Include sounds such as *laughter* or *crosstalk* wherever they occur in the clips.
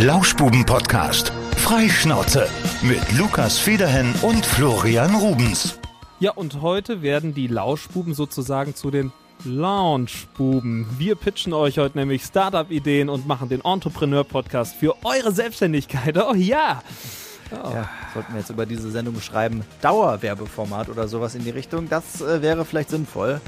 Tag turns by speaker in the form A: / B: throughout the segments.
A: Lauschbuben-Podcast. Freischnauze mit Lukas Federhen und Florian Rubens.
B: Ja, und heute werden die Lauschbuben sozusagen zu den Launchbuben. Wir pitchen euch heute nämlich Startup-Ideen und machen den Entrepreneur-Podcast für eure Selbstständigkeit. Oh ja!
C: Oh. Ja, sollten wir jetzt über diese Sendung schreiben, Dauerwerbeformat oder sowas in die Richtung. Das äh, wäre vielleicht sinnvoll,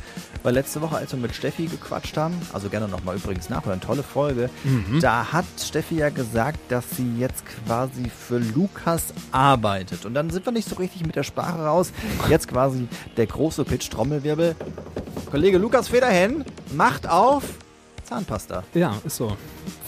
C: weil letzte Woche, als wir mit Steffi gequatscht haben, also gerne nochmal übrigens nachhören, tolle Folge, mhm. da hat Steffi ja gesagt, dass sie jetzt quasi für Lukas arbeitet. Und dann sind wir nicht so richtig mit der Sprache raus. Jetzt quasi der große Pitch, Trommelwirbel. Kollege Lukas Federhen macht auf Zahnpasta.
B: Ja, ist so.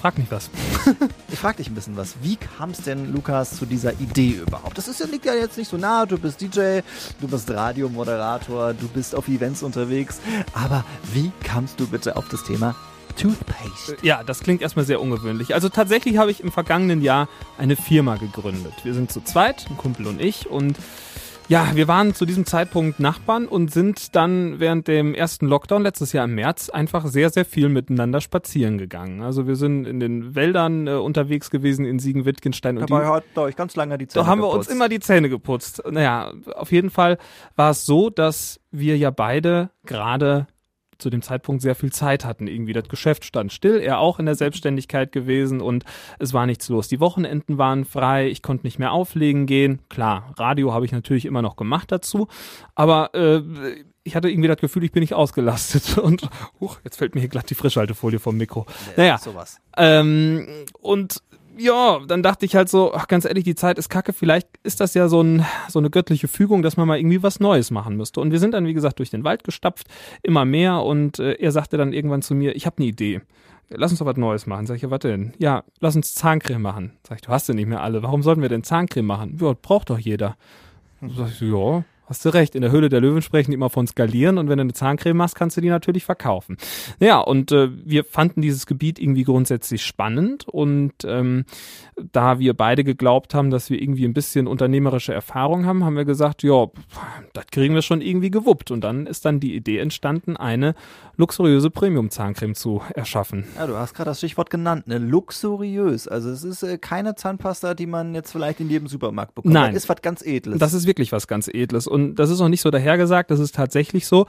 B: Frag mich was. *laughs*
C: ich frag dich ein bisschen was. Wie kam es denn, Lukas, zu dieser Idee überhaupt? Das ist, liegt ja jetzt nicht so nah. Du bist DJ, du bist Radiomoderator, du bist auf Events unterwegs. Aber wie kamst du bitte auf das Thema Toothpaste.
B: Ja, das klingt erstmal sehr ungewöhnlich. Also tatsächlich habe ich im vergangenen Jahr eine Firma gegründet. Wir sind zu zweit, ein Kumpel und ich, und ja, wir waren zu diesem Zeitpunkt Nachbarn und sind dann während dem ersten Lockdown letztes Jahr im März einfach sehr, sehr viel miteinander spazieren gegangen. Also wir sind in den Wäldern äh, unterwegs gewesen in Siegen-Wittgenstein.
C: Dabei hat euch ganz lange die Zähne
B: Da haben wir uns immer die Zähne geputzt. Naja, auf jeden Fall war es so, dass wir ja beide gerade zu dem Zeitpunkt sehr viel Zeit hatten. Irgendwie das Geschäft stand still, er auch in der Selbstständigkeit gewesen und es war nichts los. Die Wochenenden waren frei, ich konnte nicht mehr auflegen gehen. Klar, Radio habe ich natürlich immer noch gemacht dazu, aber äh, ich hatte irgendwie das Gefühl, ich bin nicht ausgelastet *laughs* und huch, jetzt fällt mir hier glatt die Frischhaltefolie vom Mikro. naja, sowas. Ähm, und ja, dann dachte ich halt so, ach, ganz ehrlich, die Zeit ist kacke. Vielleicht ist das ja so, ein, so eine göttliche Fügung, dass man mal irgendwie was Neues machen müsste. Und wir sind dann, wie gesagt, durch den Wald gestapft, immer mehr. Und äh, er sagte dann irgendwann zu mir, ich habe eine Idee. Lass uns doch was Neues machen. Sag ich, ja, was denn? Ja, lass uns Zahncreme machen. Sag ich, du hast ja nicht mehr alle. Warum sollten wir denn Zahncreme machen? Ja, braucht doch jeder. Sag ich, ja, Hast du recht, in der Höhle der Löwen sprechen die immer von skalieren und wenn du eine Zahncreme machst, kannst du die natürlich verkaufen. Ja, und äh, wir fanden dieses Gebiet irgendwie grundsätzlich spannend und ähm, da wir beide geglaubt haben, dass wir irgendwie ein bisschen unternehmerische Erfahrung haben, haben wir gesagt, ja, das kriegen wir schon irgendwie gewuppt. Und dann ist dann die Idee entstanden, eine luxuriöse Premium-Zahncreme zu erschaffen.
C: Ja, du hast gerade das Stichwort genannt, ne? Luxuriös. Also es ist äh, keine Zahnpasta, die man jetzt vielleicht in jedem Supermarkt bekommt.
B: Nein.
C: Das ist was ganz Edles.
B: Das ist wirklich was ganz Edles. Und das ist auch nicht so dahergesagt, das ist tatsächlich so.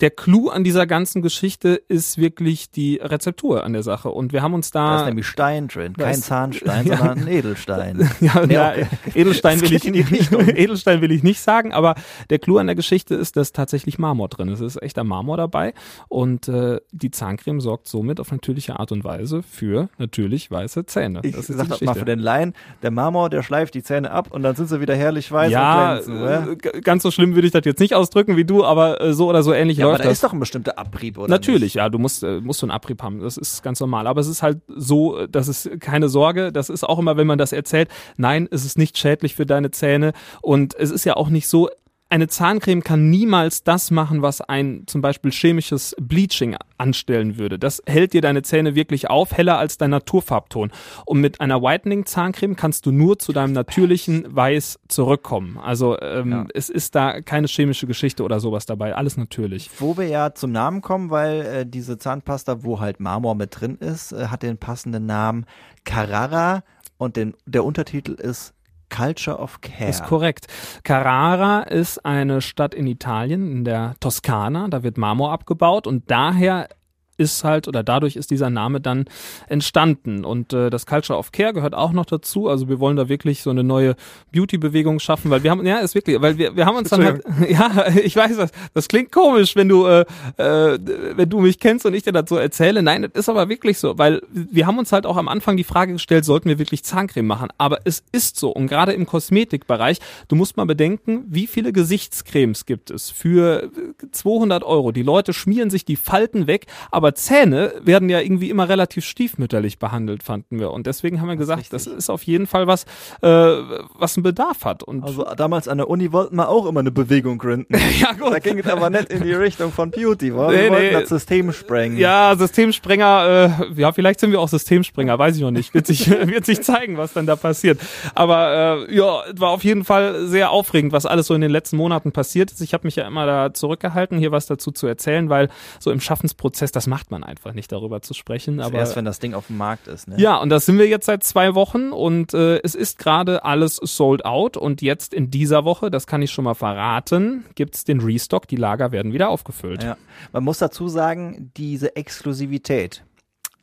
B: Der Clou an dieser ganzen Geschichte ist wirklich die Rezeptur an der Sache. Und wir haben uns da.
C: Das ist nämlich Stein drin, kein Zahnstein, *laughs* ja, sondern ein Edelstein. *laughs*
B: ja, ja, okay. Edelstein will ich *laughs* Edelstein will ich nicht sagen, aber der Clou an der Geschichte ist, dass tatsächlich Marmor drin ist. Es ist echter Marmor dabei. Und äh, die Zahncreme sorgt somit auf natürliche Art und Weise für natürlich weiße Zähne.
C: Ich das ist sag das mal für den Laien, der Marmor, der schleift die Zähne ab und dann sind sie wieder herrlich weiß
B: ja, und glänzen. Äh, ganz so schlimm würde ich das jetzt nicht ausdrücken wie du, aber äh, so oder so ähnlich ja, läuft aber
C: da
B: das.
C: ist doch ein bestimmter Abrieb, oder?
B: Natürlich,
C: nicht?
B: ja, du musst, äh, musst so einen Abrieb haben. Das ist ganz normal. Aber es ist halt so, das ist keine Sorge. Das ist auch immer, wenn man das erzählt. Nein, es ist nicht schädlich für deine Zähne. Und es ist ja auch nicht so, eine Zahncreme kann niemals das machen, was ein zum Beispiel chemisches Bleaching anstellen würde. Das hält dir deine Zähne wirklich auf, heller als dein Naturfarbton. Und mit einer Whitening Zahncreme kannst du nur zu deinem natürlichen Weiß zurückkommen. Also ähm, ja. es ist da keine chemische Geschichte oder sowas dabei, alles natürlich.
C: Wo wir ja zum Namen kommen, weil äh, diese Zahnpasta, wo halt Marmor mit drin ist, äh, hat den passenden Namen Carrara und den, der Untertitel ist Culture of Care.
B: Ist korrekt. Carrara ist eine Stadt in Italien, in der Toskana. Da wird Marmor abgebaut und daher ist halt oder dadurch ist dieser Name dann entstanden. Und äh, das Culture of Care gehört auch noch dazu. Also wir wollen da wirklich so eine neue Beauty-Bewegung schaffen, weil wir haben, ja, ist wirklich, weil wir, wir haben uns dann halt, *laughs* ja, ich weiß, das, das klingt komisch, wenn du, äh, äh, wenn du mich kennst und ich dir so erzähle. Nein, das ist aber wirklich so, weil wir haben uns halt auch am Anfang die Frage gestellt, sollten wir wirklich Zahncreme machen? Aber es ist so und gerade im Kosmetikbereich, du musst mal bedenken, wie viele Gesichtscremes gibt es für 200 Euro. Die Leute schmieren sich die Falten weg, aber aber Zähne werden ja irgendwie immer relativ stiefmütterlich behandelt, fanden wir. Und deswegen haben wir das gesagt, das ist auf jeden Fall was, äh, was einen Bedarf hat. Und
C: also damals an der Uni wollten wir auch immer eine Bewegung gründen. *laughs* ja, gut. Da ging es aber nicht in die Richtung von Beauty. Wir nee, wollten nee. das System sprengen.
B: Ja, Systemsprenger, äh, ja, vielleicht sind wir auch Systemsprenger, weiß ich noch nicht. Wird sich, *laughs* wird sich zeigen, was dann da passiert. Aber äh, ja, war auf jeden Fall sehr aufregend, was alles so in den letzten Monaten passiert ist. Ich habe mich ja immer da zurückgehalten, hier was dazu zu erzählen, weil so im Schaffensprozess, das macht man einfach nicht, darüber zu sprechen. Aber
C: Erst wenn das Ding auf dem Markt ist. Ne?
B: ja, und das sind wir jetzt seit zwei Wochen und äh, es ist gerade alles sold out und jetzt in dieser Woche, das kann ich schon mal verraten, gibt's den Restock, die Lager werden wieder aufgefüllt.
C: Ja. Man muss dazu sagen, diese Exklusivität,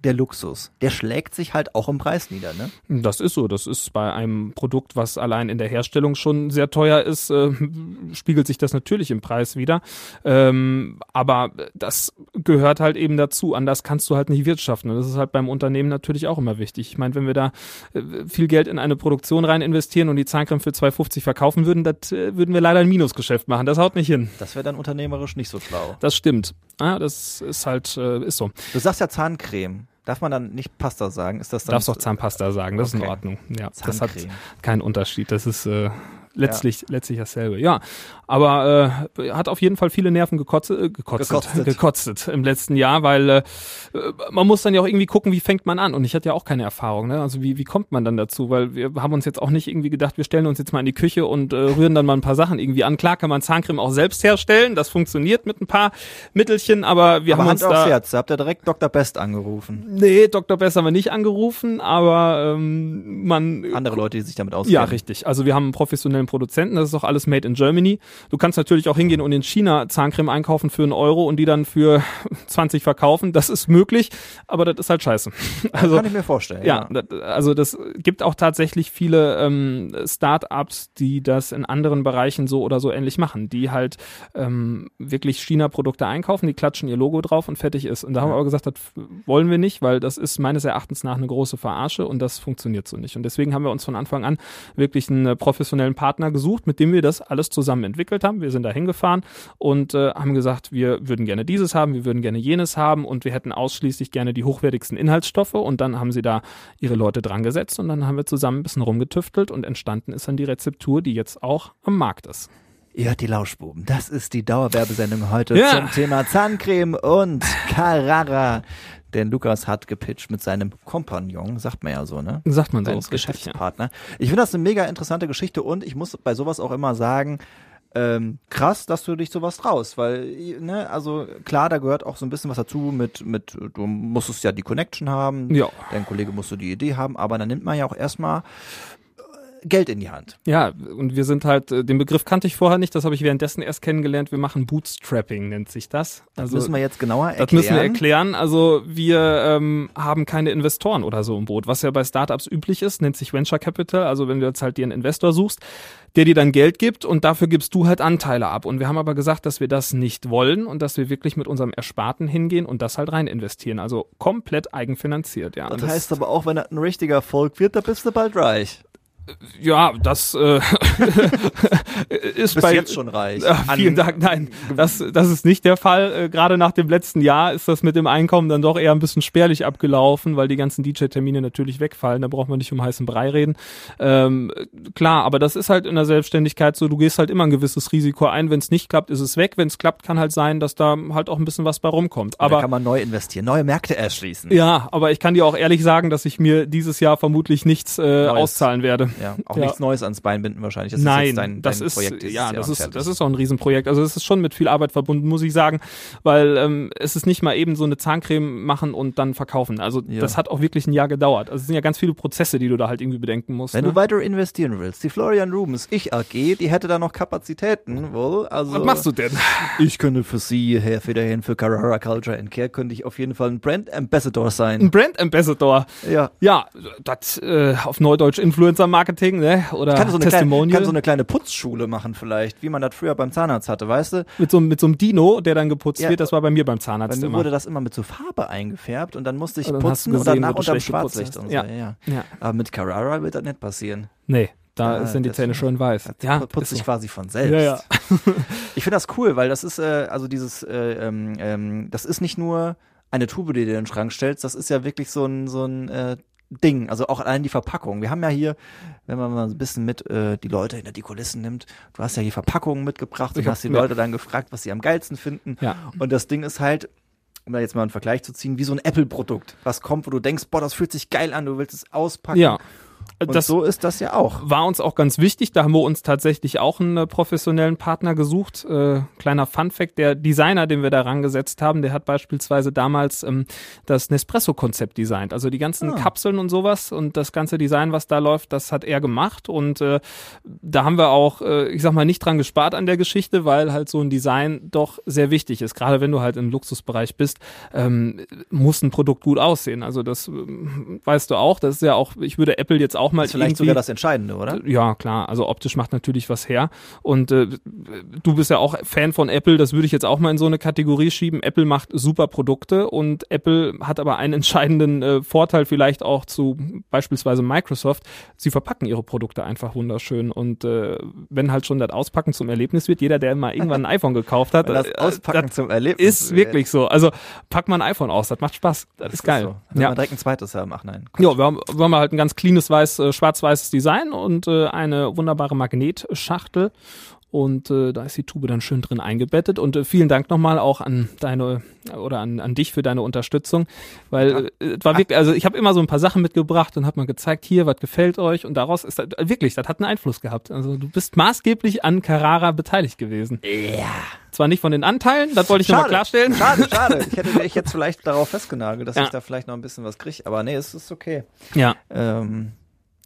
C: der Luxus, der schlägt sich halt auch im Preis nieder, ne?
B: Das ist so. Das ist bei einem Produkt, was allein in der Herstellung schon sehr teuer ist, äh, spiegelt sich das natürlich im Preis wieder. Ähm, aber das gehört halt eben dazu. Anders kannst du halt nicht wirtschaften. Und das ist halt beim Unternehmen natürlich auch immer wichtig. Ich meine, wenn wir da äh, viel Geld in eine Produktion rein investieren und die Zahncreme für 2,50 verkaufen würden, das äh, würden wir leider ein Minusgeschäft machen. Das haut nicht hin.
C: Das wäre dann unternehmerisch nicht so schlau.
B: Das stimmt. Ja, das ist halt, äh, ist so.
C: Du sagst ja Zahncreme. Darf man dann nicht Pasta sagen? Ist das dann
B: Darfst auch Zahnpasta sagen, das ist in
C: Okay.
B: Ordnung. Ja, das hat
C: Zahncreme.
B: keinen Unterschied. Das ist äh, letztlich, letztlich dasselbe. Ja, aber äh, hat auf jeden Fall viele Nerven gekotzt, äh, gekotzt,
C: Gekostet.
B: gekostet im letzten Jahr, weil äh, man muss dann ja auch irgendwie gucken, wie fängt man an. Und ich hatte ja auch keine Erfahrung. Ne? Also wie, wie kommt man dann dazu? Weil wir haben uns jetzt auch nicht irgendwie gedacht, wir stellen uns jetzt mal in die Küche und äh, rühren dann mal ein paar Sachen irgendwie an. Klar kann man Zahncreme auch selbst herstellen. Das funktioniert mit ein paar Mittelchen, aber wir
C: Aber
B: haben
C: Hand
B: uns
C: aufs
B: da
C: Herz, da habt ihr direkt Dr. Best angerufen.
B: Nee, Dr. Bess haben wir nicht angerufen, aber ähm, man.
C: Andere Leute, die sich damit auskennen.
B: Ja, richtig. Also wir haben einen professionellen Produzenten, das ist auch alles made in Germany. Du kannst natürlich auch hingehen und in China Zahncreme einkaufen für einen Euro und die dann für *laughs* 20 verkaufen. Das ist möglich, aber das ist halt scheiße. Also
C: Kann ich mir vorstellen.
B: ja, das, also das gibt auch tatsächlich viele ähm, Start-ups, die das in anderen Bereichen so oder so ähnlich machen, die halt ähm, wirklich China-Produkte einkaufen, die klatschen ihr Logo drauf und fertig ist. Und da haben wir aber gesagt, das wollen wir nicht, weil das ist meines Erachtens nach eine große Verarsche und das funktioniert so nicht. Und deswegen haben wir uns von Anfang an wirklich einen äh, professionellen Partner gesucht, mit dem wir das alles zusammen entwickelt haben. Wir sind da hingefahren und äh, haben gesagt, wir würden gerne dieses haben, wir würden gerne jenes haben und wir hätten ausschließlich gerne die hochwertigsten Inhaltsstoffe und dann haben sie da ihre Leute dran gesetzt und dann haben wir zusammen ein bisschen rumgetüftelt und entstanden ist dann die Rezeptur, die jetzt auch am Markt ist.
C: Ihr hört die Lauschbuben. Das ist die Dauerwerbesendung heute
B: Ja.
C: zum Thema Zahncreme und Carrara. Denn Lukas hat gepitcht mit seinem Kompagnon, sagt man ja so, ne?
B: Sagt man so, ist richtig, ja.
C: Geschäftspartner. Ich finde das eine mega interessante Geschichte und ich muss bei sowas auch immer sagen, ähm, krass, dass du dich sowas traust, weil, ne, also klar, da gehört auch so ein bisschen was dazu mit, mit, du musstest ja die Connection haben,
B: Ja.
C: dein Kollege musste die Idee haben, aber dann nimmt man ja auch erstmal Geld in die Hand.
B: Ja, und wir sind halt, äh, den Begriff kannte ich vorher nicht, das habe ich währenddessen erst kennengelernt. Wir machen Bootstrapping, nennt sich das.
C: Das
B: Also
C: müssen wir jetzt genauer erklären.
B: Das müssen wir erklären. Also wir ähm, haben keine Investoren oder so im Boot. Was ja bei Startups üblich ist, nennt sich Venture Capital. Also wenn du jetzt halt dir einen Investor suchst, der dir dann Geld gibt und dafür gibst du halt Anteile ab. Und wir haben aber gesagt, dass wir das nicht wollen und dass wir wirklich mit unserem Ersparten hingehen und das halt rein investieren. Also komplett eigenfinanziert. Ja,
C: Das,
B: Und
C: heißt aber auch, wenn das ein richtiger Erfolg wird, da bist du bald reich.
B: Ja, das äh, *laughs* ist
C: Bist
B: bei
C: jetzt schon reich.
B: Ja, vielen
C: An-
B: Dank. Nein, das, das ist nicht der Fall. Äh, Gerade nach dem letzten Jahr ist das mit dem Einkommen dann doch eher ein bisschen spärlich abgelaufen, weil die ganzen DJ-Termine natürlich wegfallen. Da braucht man nicht um heißen Brei reden. Ähm, klar, aber das ist halt in der Selbstständigkeit so, du gehst halt immer ein gewisses Risiko ein. Wenn es nicht klappt, ist es weg. Wenn es klappt, kann halt sein, dass da halt auch ein bisschen was bei rumkommt.
C: da
B: Aber
C: kann man neu investieren, neue Märkte erschließen.
B: ja, aber ich kann dir auch ehrlich sagen, dass ich mir dieses Jahr vermutlich nichts äh,
C: Neues.
B: auszahlen werde.
C: Ja, auch
B: Ja.
C: nichts Neues ans Bein binden wahrscheinlich. Das
B: Nein,
C: ist dein,
B: das
C: dein
B: ist
C: Projekt dieses
B: ja, das ist
C: fertig.
B: das ist auch ein Riesenprojekt. Also es ist schon mit viel Arbeit verbunden, muss ich sagen, weil ähm, es ist nicht mal eben so eine Zahncreme machen und dann verkaufen. Also
C: Ja.
B: das hat auch wirklich ein Jahr gedauert. Also es sind ja ganz viele Prozesse, die du da halt irgendwie bedenken musst.
C: Wenn
B: ne?
C: du weiter investieren willst, die Florian Rubens Ich AG, die hätte da noch Kapazitäten wohl. Also
B: Was machst du denn? *laughs*
C: Ich könnte für Sie, Herr Federhin, für Carrara Culture and Care, könnte ich auf jeden Fall ein Brand Ambassador sein.
B: Ein Brand Ambassador.
C: Ja.
B: Ja, das äh, auf Neudeutsch Influencer Marketing, ne? Oder
C: Kann so, eine kleine,
B: Testimonial
C: kann so eine kleine Putzschule machen vielleicht, wie man das früher beim Zahnarzt hatte, weißt du?
B: mit so mit so einem Dino, der dann geputzt
C: Ja,
B: wird. Das war bei mir beim
C: Bei
B: Zahnarzt
C: mir
B: immer.
C: wurde das immer mit so Farbe eingefärbt und dann musste ich
B: Und dann
C: putzen und
B: gesehen,
C: danach
B: du
C: unterm
B: schlecht geputzt
C: Schwarzlicht und so.
B: Ja.
C: Ja.
B: ja.
C: Aber mit Carrara wird das nicht passieren.
B: Nee, da
C: Ja,
B: sind die Zähne schön weiß.
C: Das
B: Ja,
C: putzt sich
B: so.
C: quasi von selbst.
B: Ja, ja. *laughs*
C: Ich finde das cool, weil das ist, äh, also dieses, äh, ähm, ähm, das ist nicht nur eine Tube, die du in den Schrank stellst, das ist ja wirklich so ein, so ein äh, Ding, also auch allein die Verpackung. Wir haben ja hier, wenn man mal so ein bisschen mit äh, die Leute hinter die Kulissen nimmt, du hast ja hier Verpackungen mitgebracht und hast die. Leute dann gefragt, was sie am geilsten finden.
B: Ja.
C: Und das Ding ist halt, um da jetzt mal einen Vergleich zu ziehen, wie so ein Apple-Produkt, was kommt, wo du denkst, boah, das fühlt sich geil an, du willst es auspacken.
B: Ja.
C: Und
B: das
C: so ist das ja auch.
B: war uns auch ganz wichtig. Da haben wir uns tatsächlich auch einen äh, professionellen Partner gesucht. Äh, kleiner Fun-Fact, der Designer, den wir da rangesetzt haben, der hat beispielsweise damals ähm, das Nespresso-Konzept designt. Also die ganzen
C: Ah.
B: Kapseln und sowas und das ganze Design, was da läuft, das hat er gemacht. Und äh, da haben wir auch, äh, ich sag mal, nicht dran gespart an der Geschichte, weil halt so ein Design doch sehr wichtig ist. Gerade wenn du halt im Luxusbereich bist, ähm, muss ein Produkt gut aussehen. Also das ähm, weißt du auch. Das ist ja auch, ich würde Apple jetzt auch mal
C: Das ist vielleicht sogar das Entscheidende, oder?
B: ja, klar. Also optisch macht natürlich was her. Und äh, du bist ja auch Fan von Apple. Das würde ich jetzt auch mal in so eine Kategorie schieben. Apple macht super Produkte und Apple hat aber einen *laughs* entscheidenden äh, Vorteil vielleicht auch zu beispielsweise Microsoft. Sie verpacken ihre Produkte einfach wunderschön. Und äh, wenn halt schon das Auspacken zum Erlebnis wird, jeder, der mal irgendwann ein *laughs* iPhone gekauft hat,
C: das
B: äh,
C: Auspacken
B: das
C: zum Erlebnis
B: ist wirklich so. Also pack mal ein iPhone aus, das macht Spaß. Das, ist geil.
C: So. Wenn
B: Ja.
C: man direkt ein zweites haben. Ach nein.
B: Ja, wir haben, wir haben halt ein ganz cleanes weiß, äh, schwarz-weißes Design und äh, eine wunderbare Magnetschachtel. Und äh, da ist die Tube dann schön drin eingebettet. Und äh, vielen Dank nochmal auch an deine oder an, an dich für deine Unterstützung. Weil äh, es war wirklich, also ich habe immer so ein paar Sachen mitgebracht und habe mal gezeigt, hier, was gefällt euch? Und daraus ist das, äh, wirklich, das hat einen Einfluss gehabt. Also du bist maßgeblich an Carrara beteiligt gewesen.
C: Ja.
B: Zwar nicht von den Anteilen, das wollte ich nochmal klarstellen.
C: Schade, *laughs* schade. Ich hätte dich jetzt vielleicht darauf festgenagelt, dass
B: Ja.
C: ich da vielleicht noch ein bisschen was kriege. Aber nee, es ist okay.
B: Ja.
C: Ähm,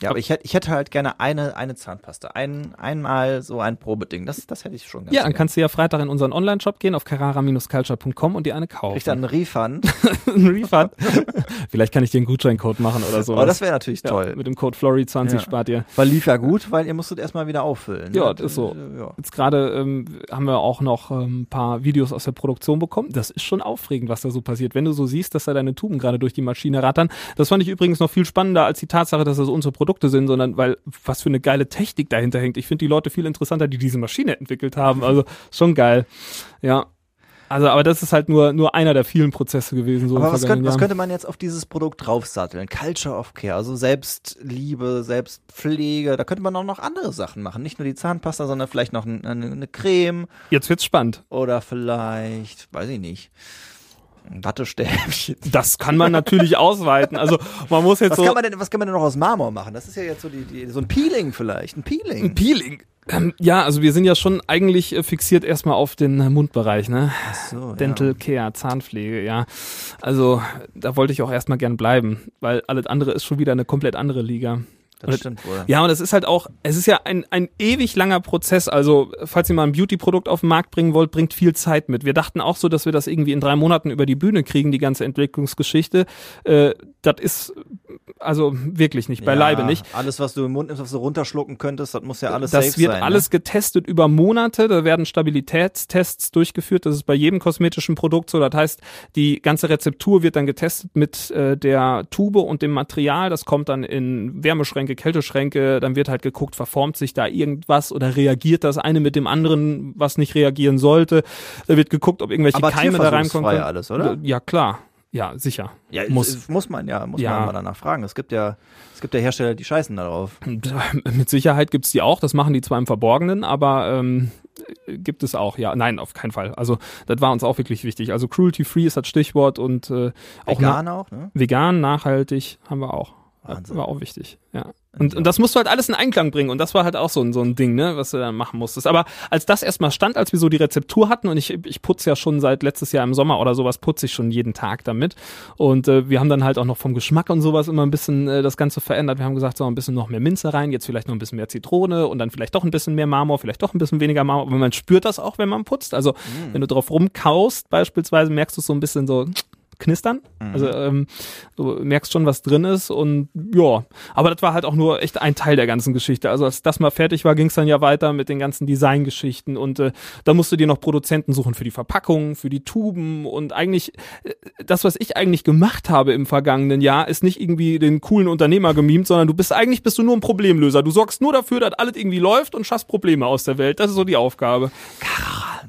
C: ja, aber ich hätte, ich hätte halt gerne eine, eine Zahnpasta. Ein, einmal so ein Probeding. Das, das hätte ich schon ganz
B: Ja, dann kannst du ja Freitag in unseren Online-Shop gehen auf carrara-culture.com und dir eine kaufen.
C: Krieg dann einen Refund. *laughs*
B: einen Refund. *laughs* Vielleicht kann ich dir einen Gutscheincode machen oder so.
C: Aber das wäre natürlich
B: ja,
C: toll.
B: Mit dem Code Flory20
C: Ja.
B: spart ihr.
C: Weil lief ja gut, weil ihr musstet erstmal wieder auffüllen. ne?
B: Ja, das ist so.
C: Ja.
B: Jetzt gerade ähm, haben wir auch noch ähm, ein paar Videos aus der Produktion bekommen. Das ist schon aufregend, was da so passiert. Wenn du so siehst, dass da deine Tuben gerade durch die Maschine rattern. Das fand ich übrigens noch viel spannender als die Tatsache, dass das unsere Produkte sind, sondern weil was für eine geile Technik dahinter hängt. Ich finde die Leute viel interessanter, die diese Maschine entwickelt haben. Also schon geil. Ja. Also, aber das ist halt nur, nur einer der vielen Prozesse gewesen. So
C: Aber was, könnte, was könnte man jetzt auf dieses Produkt draufsatteln? Culture of Care, also Selbstliebe, Selbstpflege. Da könnte man auch noch andere Sachen machen. Nicht nur die Zahnpasta, sondern vielleicht noch ein- eine, eine Creme
B: Jetzt wird's spannend.
C: oder vielleicht, weiß ich nicht, Wattestäbchen. *laughs*
B: Das kann man natürlich ausweiten. Also man muss jetzt
C: Was
B: so
C: kann, man denn, was kann man denn noch aus Marmor machen? Das ist ja jetzt so die, die so ein Peeling vielleicht, ein Peeling.
B: ein Peeling. Ähm, ja, also wir sind ja schon eigentlich äh, fixiert erstmal auf den äh, Mundbereich, ne?
C: Ach so,
B: Dental Care, Zahnpflege, ja. Also da wollte ich auch erstmal gern bleiben, weil alles andere ist schon wieder eine komplett andere Liga.
C: Ja, das stimmt wohl.
B: Ja, und es ist halt auch, es ist ja ein, ein ewig langer Prozess. Also, falls ihr mal ein Beauty-Produkt auf den Markt bringen wollt, bringt viel Zeit mit. Wir dachten auch so, dass wir das irgendwie in drei Monaten über die Bühne kriegen, die ganze Entwicklungsgeschichte. Äh, das ist also wirklich nicht, beileibe
C: Ja,
B: nicht.
C: Alles, was du im Mund nimmst, was du runterschlucken könntest, das muss ja alles
B: Das
C: safe
B: wird
C: sein.
B: alles getestet über Monate. Da werden Stabilitätstests durchgeführt. Das ist bei jedem kosmetischen Produkt so. Das heißt, die ganze Rezeptur wird dann getestet mit äh, der Tube und dem Material. Das kommt dann in Wärmeschränke, Kälteschränke. Dann wird halt geguckt, verformt sich da irgendwas oder reagiert das eine mit dem anderen, was nicht reagieren sollte. Da wird geguckt, ob irgendwelche
C: Aber
B: Keime da reinkommen.
C: alles, oder?
B: Ja, klar. Ja, sicher.
C: Ja,
B: Muss.
C: muss. man ja, muss
B: Ja.
C: man mal danach fragen. Es gibt ja, es gibt ja Hersteller, die scheißen darauf. *laughs*
B: Mit Sicherheit gibt's die auch, das machen die zwar im Verborgenen, aber ähm, gibt es auch, ja. Nein, auf keinen Fall. Also das war uns auch wirklich wichtig. Also cruelty-free ist das Stichwort und äh, auch
C: Vegan auch, ne?
B: vegan, nachhaltig haben wir auch.
C: Wahnsinn.
B: War auch wichtig, ja. Und, und das musst du halt alles in Einklang bringen. Und das war halt auch so ein, so ein Ding, ne, was du dann machen musstest. Aber als das erstmal stand, als wir so die Rezeptur hatten, und ich, ich putze ja schon seit letztes Jahr im Sommer oder sowas, putze ich schon jeden Tag damit. Und äh, wir haben dann halt auch noch vom Geschmack und sowas immer ein bisschen äh, das Ganze verändert. Wir haben gesagt, so ein bisschen noch mehr Minze rein, jetzt vielleicht noch ein bisschen mehr Zitrone und dann vielleicht doch ein bisschen mehr Marmor, vielleicht doch ein bisschen weniger Marmor. Aber man spürt das auch, wenn man putzt. Also wenn du drauf rumkaust, beispielsweise, merkst du so ein bisschen so knistern. Also ähm, du merkst schon, was drin ist und ja, aber das war halt auch nur echt ein Teil der ganzen Geschichte. Also als das mal fertig war, ging es dann ja weiter mit den ganzen Designgeschichten und äh, da musst du dir noch Produzenten suchen für die Verpackung, für die Tuben und eigentlich äh, das, was ich eigentlich gemacht habe im vergangenen Jahr, ist nicht irgendwie den coolen Unternehmer gemimt, sondern du bist eigentlich bist du nur ein Problemlöser. Du sorgst nur dafür, dass alles irgendwie läuft und schaffst Probleme aus der Welt. Das ist so die Aufgabe.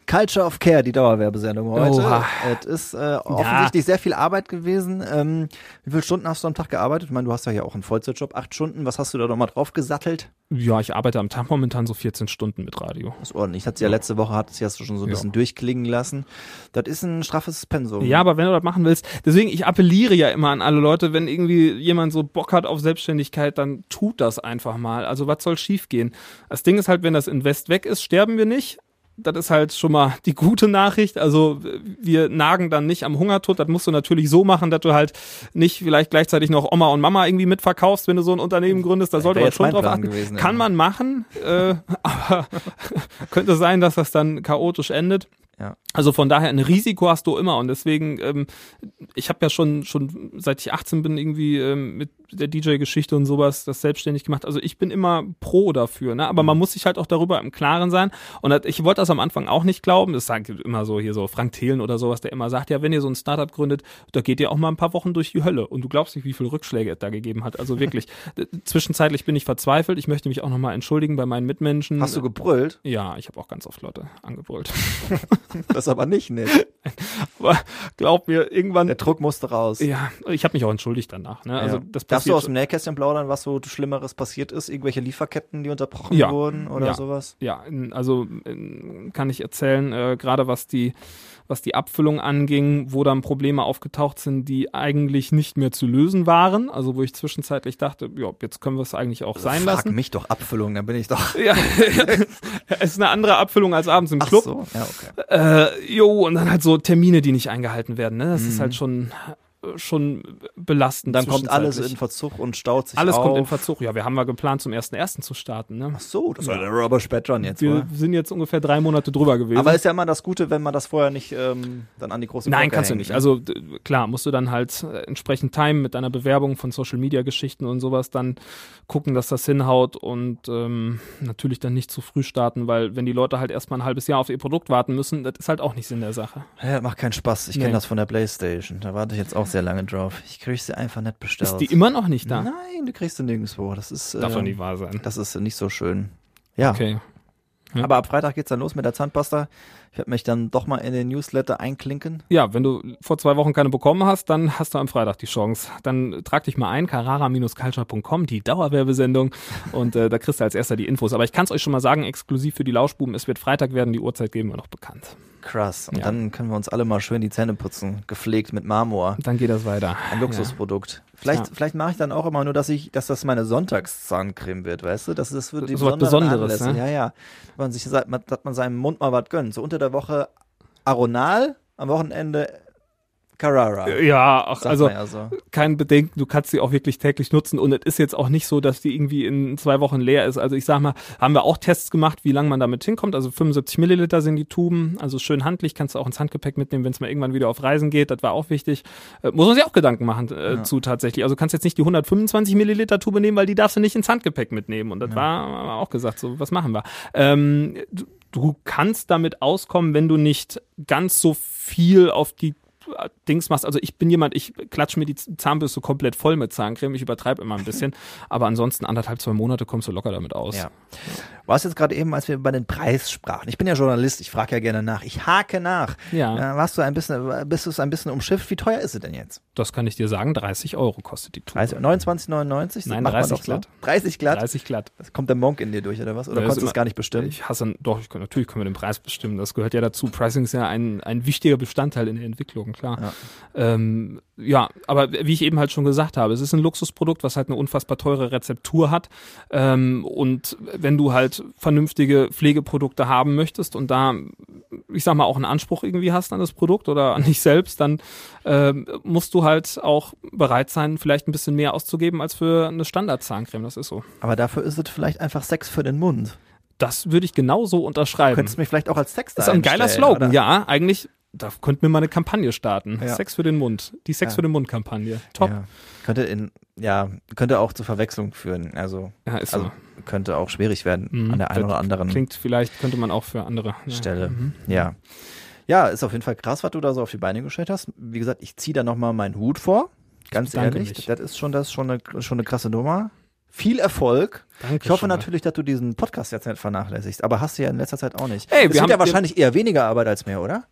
C: Culture of Care, die Dauerwerbesendung heute. Es ist äh, offensichtlich sehr sehr viel Arbeit gewesen. Ähm, wie viele Stunden hast du am Tag gearbeitet? Ich meine, du hast ja hier auch einen Vollzeitjob, acht Stunden. Was hast du da nochmal drauf gesattelt?
B: Ja, ich arbeite am Tag momentan so 14 Stunden mit Radio.
C: Das ist ordentlich. Ich hatte ja letzte Woche, hat es ja schon so ein
B: Ja.
C: bisschen durchklingen lassen. Das ist ein straffes Pensum.
B: Ja, aber wenn du das machen willst, deswegen, ich appelliere ja immer an alle Leute, wenn irgendwie jemand so Bock hat auf Selbstständigkeit, dann tut das einfach mal. Also was soll schiefgehen? Das Ding ist halt, wenn das Invest weg ist, sterben wir nicht. Das ist halt schon mal die gute Nachricht. Also wir nagen dann nicht am Hungertod. Das musst du natürlich so machen, dass du halt nicht vielleicht gleichzeitig noch Oma und Mama irgendwie mitverkaufst, wenn du so ein Unternehmen gründest. Da sollte man schon drauf achten.
C: gewesen, ja.
B: Kann man machen, äh, *laughs* aber könnte sein, dass das dann chaotisch endet.
C: Ja.
B: Also von daher ein Risiko hast du immer und deswegen, ähm, ich habe ja schon schon seit ich 18 bin irgendwie ähm, mit der DJ-Geschichte und sowas das selbstständig gemacht. Also ich bin immer pro dafür, ne? Aber man muss sich halt auch darüber im Klaren sein. Und das, ich wollte das am Anfang auch nicht glauben. Das sagt immer so hier so Frank Thelen oder sowas, der immer sagt, ja, wenn ihr so ein Startup gründet, da geht ihr auch mal ein paar Wochen durch die Hölle. Und du glaubst nicht, wie viele Rückschläge es da gegeben hat. Also wirklich. Zwischenzeitlich bin ich verzweifelt. Ich möchte mich auch nochmal entschuldigen bei meinen Mitmenschen.
C: Hast du gebrüllt?
B: ja, ich habe auch ganz oft Leute angebrüllt. *laughs*
C: Das aber nicht, ne? *laughs*
B: Aber glaub mir, irgendwann.
C: Der Druck musste raus.
B: Ja, ich habe mich auch entschuldigt danach. Ne? Also
C: Ja.
B: das
C: Darfst du aus dem Nähkästchen plaudern, was so Schlimmeres passiert ist? Irgendwelche Lieferketten, die unterbrochen
B: Ja.
C: wurden oder
B: Ja.
C: sowas?
B: ja, also kann ich erzählen, äh, gerade was die was die Abfüllung anging, wo dann Probleme aufgetaucht sind, die eigentlich nicht mehr zu lösen waren. Also wo ich zwischenzeitlich dachte, ja, jetzt können wir es eigentlich auch sein
C: Frag
B: lassen.
C: mich doch Abfüllung, dann bin ich doch. *laughs*
B: Ja, *laughs* es ist eine andere Abfüllung als abends im
C: Ach
B: Club.
C: so, ja, okay.
B: Äh, jo, und dann halt so Termine, die nicht eingehalten werden. Ne? Das ist
C: Mhm.
B: halt schon schon belastend.
C: Dann kommt alles in Verzug und staut sich
B: Alles
C: auf.
B: kommt in Verzug. Ja, wir haben mal geplant, zum 1.1. zu starten. Ne?
C: Ach so, das war der Robert Spectron jetzt,
B: Wir
C: oder?
B: sind jetzt ungefähr drei Monate drüber gewesen.
C: Aber ist ja immer das Gute, wenn man das vorher nicht ähm, dann an die große
B: Nein,
C: Glocke
B: kannst du
C: hängt,
B: nicht.
C: ne?
B: Also klar, musst du dann halt äh, entsprechend timen mit deiner Bewerbung von Social Media Geschichten und sowas, dann gucken, dass das hinhaut und ähm, natürlich dann nicht zu früh starten, weil wenn die Leute halt erstmal ein halbes Jahr auf ihr Produkt warten müssen, das ist halt auch nicht Sinn der Sache.
C: Ja, macht keinen Spaß. Ich
B: Nee.
C: kenne das von der Playstation. Da warte ich jetzt auch sehr lange drauf. Ich krieg sie einfach nicht bestellt.
B: Ist die immer noch nicht da?
C: Nein, du kriegst sie nirgendwo. Das ist,
B: Darf doch
C: ähm,
B: nicht wahr sein.
C: das ist nicht so schön. Ja,
B: Okay. Ja.
C: aber ab Freitag geht's dann los mit der Zahnpasta. Ich werde mich dann doch mal in den Newsletter einklinken.
B: Ja, wenn du vor zwei Wochen keine bekommen hast, dann hast du am Freitag die Chance. Dann trag dich mal ein, carrara-culture.com, die Dauerwerbesendung und äh, da kriegst du als erster die Infos. Aber ich kann es euch schon mal sagen, exklusiv für die Lauschbuben, es wird Freitag werden, die Uhrzeit geben wir noch bekannt.
C: Krass. Und
B: Ja.
C: dann können wir uns alle mal schön die Zähne putzen. Gepflegt mit Marmor.
B: Dann geht das weiter.
C: Ein Luxusprodukt. Vielleicht,
B: Ja.
C: vielleicht mache ich dann auch immer nur, dass ich, dass das meine Sonntagszahncreme wird, weißt du? Das ist für die
B: So was Besonderes, ne?
C: Ja, ja. Man sich, sagt, man- dass man seinem Mund mal was gönnt. So unter der Woche Aronal, am Wochenende Carrara.
B: Ja, ach, also
C: ja so.
B: kein Bedenken, du kannst sie auch wirklich täglich nutzen und es ist jetzt auch nicht so, dass die irgendwie in zwei Wochen leer ist. Also ich sag mal, haben wir auch Tests gemacht, wie lange man damit hinkommt. Also 75 Milliliter sind die Tuben, also schön handlich, kannst du auch ins Handgepäck mitnehmen, wenn es mal irgendwann wieder auf Reisen geht. Das war auch wichtig. Äh, muss man sich auch Gedanken machen äh,
C: Ja.
B: zu tatsächlich. Also du kannst jetzt nicht die 125 Milliliter Tube nehmen, weil die darfst du nicht ins Handgepäck mitnehmen. Und das war haben wir auch gesagt, so was machen wir. Ähm, du, kannst damit auskommen, wenn du nicht ganz so viel auf die Dings machst. Also ich bin jemand, ich klatsche mir die Zahnbürste komplett voll mit Zahncreme. Ich übertreibe immer ein bisschen. *laughs* aber ansonsten anderthalb, zwei Monate kommst du locker damit aus.
C: Ja. War es jetzt gerade eben, als wir über den Preis sprachen? Ich bin ja Journalist, ich frage ja gerne nach. Ich hake nach.
B: Ja.
C: Äh, warst du ein bisschen, bist du es ein bisschen umschifft? Wie teuer ist es denn jetzt?
B: Das kann ich dir sagen. 30 Euro kostet die.
C: 30, 29,99?
B: Nein,
C: Macht man
B: 30
C: doch so?
B: glatt.
C: 30 glatt?
B: 30 glatt.
C: Das kommt der Monk in dir durch, oder was? Oder
B: Ja,
C: konntest du es gar nicht bestimmen?
B: Ich hasse, doch, ich, natürlich können wir den Preis bestimmen. Das gehört ja dazu. Pricing ist ja ein, ein wichtiger Bestandteil in der Entwicklung, klar.
C: Ja.
B: Ähm, ja, aber wie ich eben halt schon gesagt habe, es ist ein Luxusprodukt, was halt eine unfassbar teure Rezeptur hat. Ähm, und wenn du halt vernünftige Pflegeprodukte haben möchtest und da, ich sag mal, auch einen Anspruch irgendwie hast an das Produkt oder an dich selbst, dann ähm, musst du halt auch bereit sein, vielleicht ein bisschen mehr auszugeben als für eine Standard-Zahncreme. Das ist so.
C: Aber dafür ist es vielleicht einfach Sex für den Mund.
B: Das würde ich genauso unterschreiben.
C: Könntest du mich vielleicht auch als Sex
B: Das ist ein geiler Slogan,
C: oder?
B: ja, eigentlich. Da könnten wir mal eine Kampagne starten.
C: Ja.
B: Sex für den Mund. Die Sex
C: Ja.
B: für den Mund-Kampagne. Top.
C: Ja. Könnte in, ja, könnte auch zu Verwechslung führen. Also,
B: Ja, ist
C: also
B: so.
C: könnte auch schwierig werden
B: Mhm.
C: an der einen
B: Das
C: oder anderen
B: Klingt vielleicht, könnte man auch für andere.
C: Stelle.
B: Mhm.
C: Ja. Ja, ist auf jeden Fall krass, was du da so auf die Beine gestellt hast. Wie gesagt, ich ziehe da nochmal meinen Hut vor. Ganz ehrlich,
B: mich.
C: das ist schon das schon eine, schon eine krasse Nummer. Viel Erfolg.
B: Danke
C: Ich hoffe
B: schon
C: natürlich, dass du diesen Podcast jetzt nicht vernachlässigst, aber hast du ja in letzter Zeit auch nicht.
B: Ey,
C: es
B: wir haben-
C: ja wahrscheinlich eher weniger Arbeit als mehr, oder?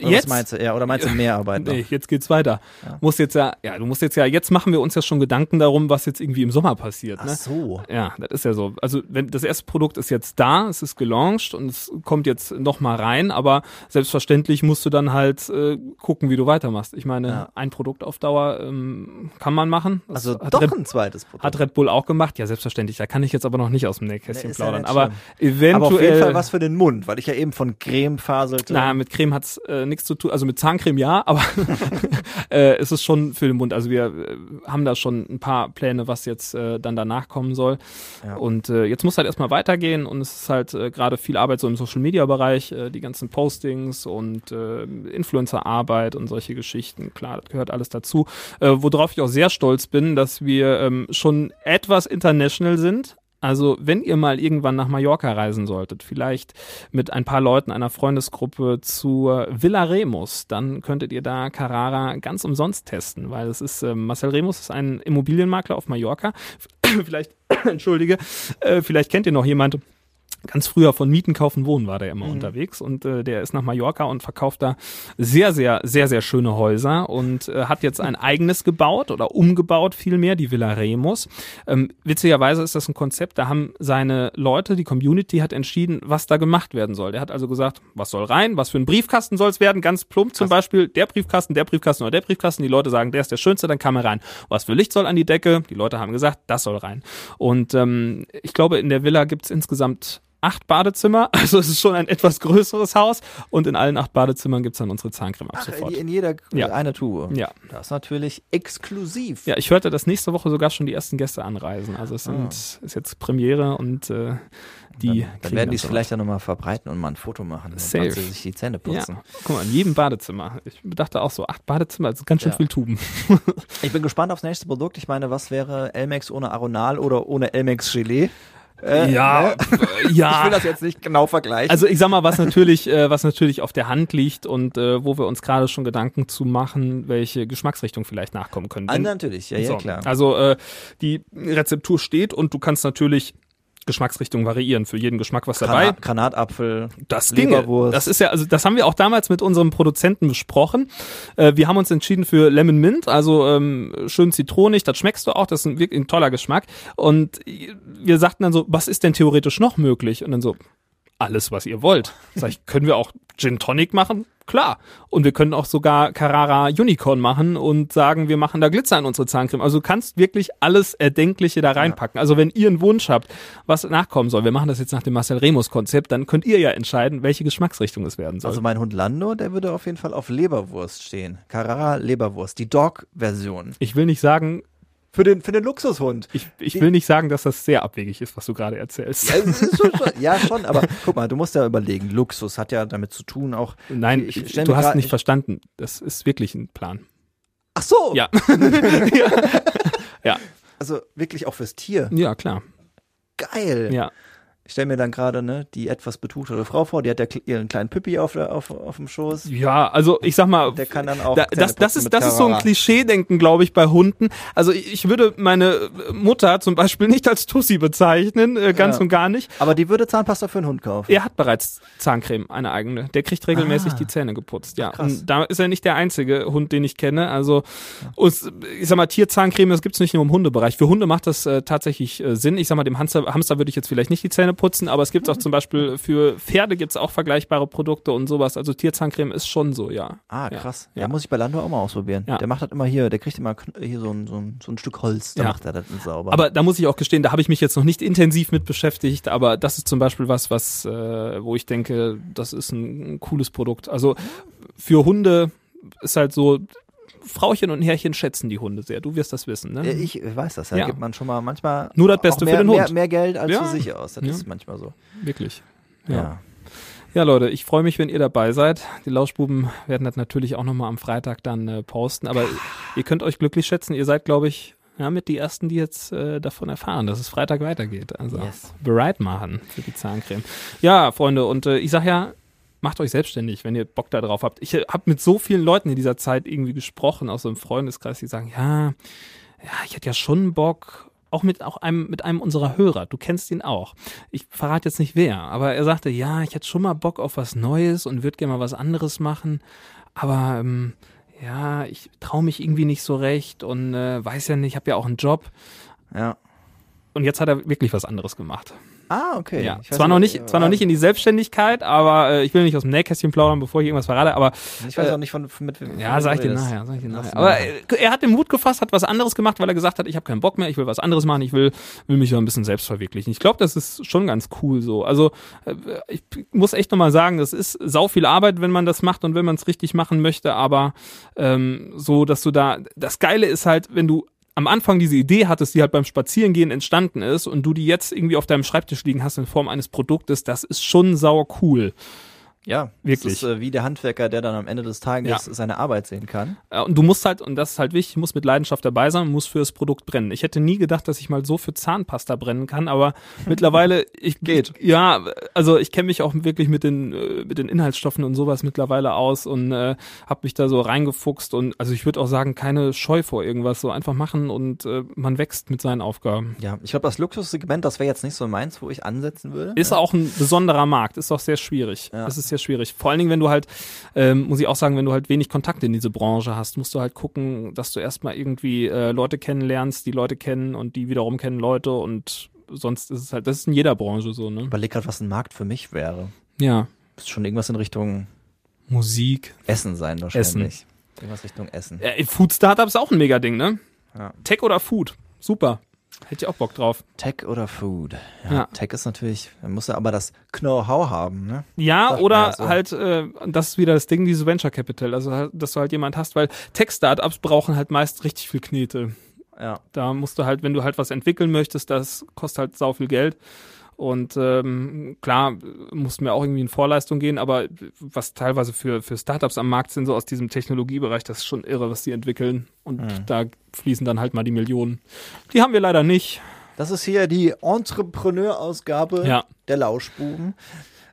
C: Oder
B: Jetzt?
C: Was meinst du? Ja, oder meinst du mehr Arbeit noch?
B: Nee, jetzt geht's weiter.
C: Ja.
B: Musst jetzt ja, ja, du musst jetzt ja, jetzt machen wir uns ja schon Gedanken darum, was jetzt irgendwie im Sommer passiert.
C: Ach
B: Ne?
C: so.
B: Ja, das ist ja so. Also wenn das erste Produkt ist jetzt da, es ist gelauncht und es kommt jetzt noch mal rein, aber selbstverständlich musst du dann halt äh, gucken, wie du weitermachst. Ich meine,
C: Ja.
B: ein Produkt auf Dauer ähm, kann man machen. Das
C: Also doch
B: Red,
C: ein zweites Produkt.
B: hat Red Bull auch gemacht. Ja, selbstverständlich. Da kann ich jetzt aber noch nicht aus dem Nähkästchen
C: Nee, ja
B: plaudern.
C: nicht
B: aber
C: schlimm.
B: eventuell.
C: Aber auf jeden Fall was für den Mund, weil ich ja eben von Creme faselte.
B: Na, mit Creme hat's äh, nichts zu tun. Also mit Zahncreme ja, aber *laughs* äh, es ist schon für den Mund. Also wir äh, haben da schon ein paar Pläne, was jetzt äh, dann danach kommen soll.
C: Ja.
B: Und äh, jetzt muss halt erstmal weitergehen und es ist halt äh, gerade viel Arbeit so im Social Media Bereich, äh, die ganzen Postings und äh, Influencer-Arbeit und solche Geschichten. Klar, das gehört alles dazu. Äh, worauf ich auch sehr stolz bin, dass wir ähm, schon etwas international sind. Also, wenn ihr mal irgendwann nach Mallorca reisen solltet, vielleicht mit ein paar Leuten einer Freundesgruppe zur Villa Remus, dann könntet ihr da Carrara ganz umsonst testen, weil es ist, äh, Marcel Remus ist ein Immobilienmakler auf Mallorca. *clears throat* vielleicht, *clears throat* entschuldige, äh, vielleicht kennt ihr noch jemand, Ganz früher von Mieten, Kaufen, Wohnen war der immer unterwegs und äh, der ist nach Mallorca und verkauft da sehr, sehr, sehr, sehr schöne Häuser und äh, hat jetzt ein eigenes gebaut oder umgebaut vielmehr, die Villa Remus. Ähm, witzigerweise ist das ein Konzept, da haben seine Leute, die Community hat entschieden, was da gemacht werden soll. Der hat also gesagt, was soll rein, was für ein Briefkasten soll es werden, ganz plump zum Beispiel, der Briefkasten, der Briefkasten oder der Briefkasten. Die Leute sagen, der ist der schönste, dann kam er rein. Was für Licht soll an die Decke? Die Leute haben gesagt, das soll rein. Und ähm, ich glaube, in der Villa gibt's insgesamt acht Badezimmer, *laughs* also es ist schon ein etwas größeres Haus und in allen acht Badezimmern gibt's dann unsere Zahncreme ab
C: Ach,
B: sofort.
C: in, jeder
B: Ja.
C: eine Tube.
B: Ja.
C: Das ist natürlich exklusiv.
B: Ja, ich hörte, dass nächste Woche sogar schon die ersten Gäste anreisen. Also es sind, ist jetzt Premiere und äh, die
C: Ah. Dann, dann werden die
B: dann
C: es vielleicht ja nochmal verbreiten und mal ein Foto machen,
B: Safe.
C: sie sich die Zähne putzen.
B: Ja, guck mal, in jedem Badezimmer. Ich dachte auch so, acht Badezimmer, das ist ganz schön
C: Ja.
B: viel Tuben.
C: Ich bin gespannt aufs nächste Produkt. Ich meine, was wäre Elmex ohne Aronal oder ohne Elmex Gelee? Äh,
B: ja,
C: ne? *laughs* Ich
B: ja.
C: will das jetzt nicht genau vergleichen.
B: Also ich sag mal, was natürlich, äh, was natürlich auf der Hand liegt und äh, wo wir uns gerade schon Gedanken zu machen, welche Geschmacksrichtung vielleicht nachkommen können.
C: ah, natürlich, ja, ja,
B: So,
C: klar.
B: Also äh, die Rezeptur steht und du kannst natürlich Geschmacksrichtung variieren für jeden Geschmack was dabei.
C: Grana- Granatapfel,
B: Das ginge.
C: Leberwurst.
B: Das ist ja, also das haben wir auch damals mit unserem Produzenten besprochen. Äh, wir haben uns entschieden für Lemon Mint, also ähm, schön zitronig, das schmeckst du auch, das ist ein, wirklich ein toller Geschmack. Und wir sagten dann so, was ist denn theoretisch noch möglich? Und dann so, alles, was ihr wollt. Sag ich, können wir auch Gin Tonic machen? Klar. Und wir können auch sogar Carrara Unicorn machen und sagen, wir machen da Glitzer in unsere Zahncreme. Also du kannst wirklich alles Erdenkliche da reinpacken. Also wenn ihr einen Wunsch habt, was nachkommen soll, wir machen das jetzt nach dem Marcel Remus Konzept, dann könnt ihr ja entscheiden, welche Geschmacksrichtung es werden soll.
C: Also mein Hund Lando, der würde auf jeden Fall auf Leberwurst stehen. Carrara Leberwurst, die Dog-Version.
B: ich will nicht sagen,
C: Für den, für den Luxushund.
B: ich, ich will nicht sagen, dass das sehr abwegig ist, was du gerade erzählst.
C: Ja, *laughs* schon, ja, schon, aber guck mal, du musst ja überlegen, Luxus hat ja damit zu tun auch.
B: Nein,
C: ich
B: ich, du hast
C: grad-
B: nicht
C: ich-
B: verstanden. Das ist wirklich ein Plan.
C: Ach so!
B: Ja. *laughs* *laughs* ja.
C: Also wirklich auch fürs Tier.
B: Ja, klar.
C: Geil!
B: Ja.
C: Ich stelle mir dann gerade ne, die etwas betuchtere Frau vor, die hat ja ihren kleinen Püppi auf, der, auf, auf dem Schoß.
B: Ja, also ich sag mal,
C: Der kann dann auch.
B: da, das, das ist das ist so ein. Klischee-Denken, glaube ich, bei Hunden. Also ich, ich würde meine Mutter zum Beispiel *laughs* nicht als Tussi bezeichnen, äh, ganz
C: Ja.
B: und gar nicht.
C: Aber die würde Zahnpasta für einen Hund kaufen.
B: Er hat bereits Zahncreme, eine eigene. Der kriegt regelmäßig
C: Ah.
B: die Zähne geputzt. Ja,
C: krass.
B: und da ist er nicht der einzige Hund, den ich kenne. Also ich sag mal, Tierzahncreme, das gibt's nicht nur im Hundebereich. Für Hunde macht das äh, tatsächlich äh, Sinn. Ich sag mal, dem Hamster, Hamster würde ich jetzt vielleicht nicht die Zähne putzen, aber es gibt auch zum Beispiel *laughs* für Pferde gibt's auch vergleichbare Produkte und sowas. Also Tierzahncreme ist schon so, ja.
C: Ah, krass.
B: Ja.
C: Ja, muss ich bei Lando auch mal ausprobieren.
B: Ja.
C: Der macht das immer hier, der kriegt immer hier so ein, so ein, so ein Stück Holz, da
B: Ja.
C: macht er das sauber.
B: Aber da muss ich auch gestehen, da habe ich mich jetzt noch nicht intensiv mit beschäftigt, aber das ist zum Beispiel was, was, äh, wo ich denke, das ist ein, ein cooles Produkt. Also für Hunde ist halt so, Frauchen und Herrchen schätzen die Hunde sehr. Du wirst das wissen, ne?
C: Ja, ich weiß das, da
B: Ja.
C: gibt man schon mal manchmal
B: Nur das Beste
C: auch
B: für
C: mehr,
B: den
C: mehr,
B: Hund.
C: mehr Geld als
B: Ja.
C: für sich aus. Das
B: Ja.
C: ist manchmal so.
B: Wirklich.
C: Ja.
B: Ja. Ja, Leute, ich freue mich, wenn ihr dabei seid. Die Lauschbuben werden das natürlich auch nochmal am Freitag dann äh, posten. Aber ihr könnt euch glücklich schätzen. Ihr seid, glaube ich, ja, mit die Ersten, die jetzt äh, davon erfahren, dass es Freitag weitergeht. Also
C: Yes.
B: bereit machen für die Zahncreme. Ja, Freunde, und äh, ich sag ja, macht euch selbstständig, wenn ihr Bock da drauf habt. Ich habe mit so vielen Leuten in dieser Zeit irgendwie gesprochen, aus so einem Freundeskreis, die sagen, ja, ja, ich hätte ja schon Bock auch mit auch einem mit einem unserer Hörer. Du kennst ihn auch. Ich verrate jetzt nicht wer, aber er sagte, ja, ich hätte schon mal Bock auf was Neues und würde gerne mal was anderes machen, aber ähm, ja, ich traue mich irgendwie nicht so recht und äh, weiß ja nicht, ich habe ja auch einen Job.
C: Ja.
B: Und jetzt hat er wirklich was anderes gemacht.
C: Ah, okay.
B: Ja,
C: Ich
B: zwar noch
C: nicht,
B: nicht, zwar noch nicht in die Selbstständigkeit, aber äh, ich will nicht aus dem Nähkästchen plaudern, bevor ich irgendwas verrate, aber
C: Ich weiß
B: äh,
C: auch nicht von, von mit wem.
B: ja, sag ich dir nachher, sag ich dir nachher. Aber äh, er hat den Mut gefasst, hat was anderes gemacht, weil er gesagt hat, ich habe keinen Bock mehr, ich will was anderes machen, ich will, will mich ja ein bisschen selbst verwirklichen. Ich glaube, das ist schon ganz cool so. Also äh, ich muss echt nochmal sagen, das ist sau viel Arbeit, wenn man das macht und wenn man es richtig machen möchte, aber ähm, so, dass du da, das Geile ist halt, wenn du am Anfang diese Idee hattest, die halt beim Spazierengehen entstanden ist und du die jetzt irgendwie auf deinem Schreibtisch liegen hast in Form eines Produktes, das ist schon sauer cool.
C: Ja,
B: Wirklich.
C: Das ist äh, wie der Handwerker, der dann am Ende des Tages
B: Ja.
C: seine Arbeit sehen kann.
B: Äh, Und du musst halt, und das ist halt wichtig, du musst mit Leidenschaft dabei sein, und musst für das Produkt brennen. Ich hätte nie gedacht, dass ich mal so für Zahnpasta brennen kann, aber *laughs* mittlerweile, ich
C: Geht.
B: Ja, also ich kenne mich auch wirklich mit den äh, mit den Inhaltsstoffen und sowas mittlerweile aus und äh, habe mich da so reingefuchst und also ich würde auch sagen, keine Scheu vor irgendwas, so einfach machen und äh, man wächst mit seinen Aufgaben.
C: Ja, ich glaube, das Luxussegment, das wäre jetzt nicht so meins, wo ich ansetzen würde.
B: Ist auch ein besonderer Markt, ist auch sehr schwierig.
C: Ja.
B: Das ist sehr schwierig. Vor allen Dingen, wenn du halt, ähm, muss ich auch sagen, wenn du halt wenig Kontakt in diese Branche hast, musst du halt gucken, dass du erstmal irgendwie äh, Leute kennenlernst, die Leute kennen und die wiederum kennen Leute und sonst ist es halt, das ist in jeder Branche so, ne?
C: Überleg grad, was ein Markt für mich wäre.
B: Ja.
C: Müsste schon irgendwas in Richtung
B: Musik.
C: Essen sein wahrscheinlich. Irgendwas Richtung Essen.
B: Äh, Food Startup ist auch ein Mega-Ding, ne?
C: Ja.
B: Tech oder Food. Super. Hätte ich auch Bock drauf.
C: Tech oder Food? Ja,
B: Ja.
C: Tech ist natürlich, man muss ja aber das Know-how haben, ne?
B: Ja,
C: Sagt
B: oder
C: ja so.
B: halt, äh, das ist wieder das Ding, dieses Venture Capital, also halt, dass du halt jemand hast, weil Tech-Startups brauchen halt meist richtig viel Knete.
C: Ja.
B: Da musst du halt, wenn du halt was entwickeln möchtest, das kostet halt sau viel Geld. Und ähm, klar, mussten wir auch irgendwie in Vorleistung gehen, aber was teilweise für, für Startups am Markt sind, so aus diesem Technologiebereich, das ist schon irre, was die entwickeln. Und
C: Mhm.
B: da fließen dann halt mal die Millionen. Die haben wir leider nicht.
C: Das ist hier die Entrepreneur-Ausgabe
B: Ja.
C: der Lauschbuben.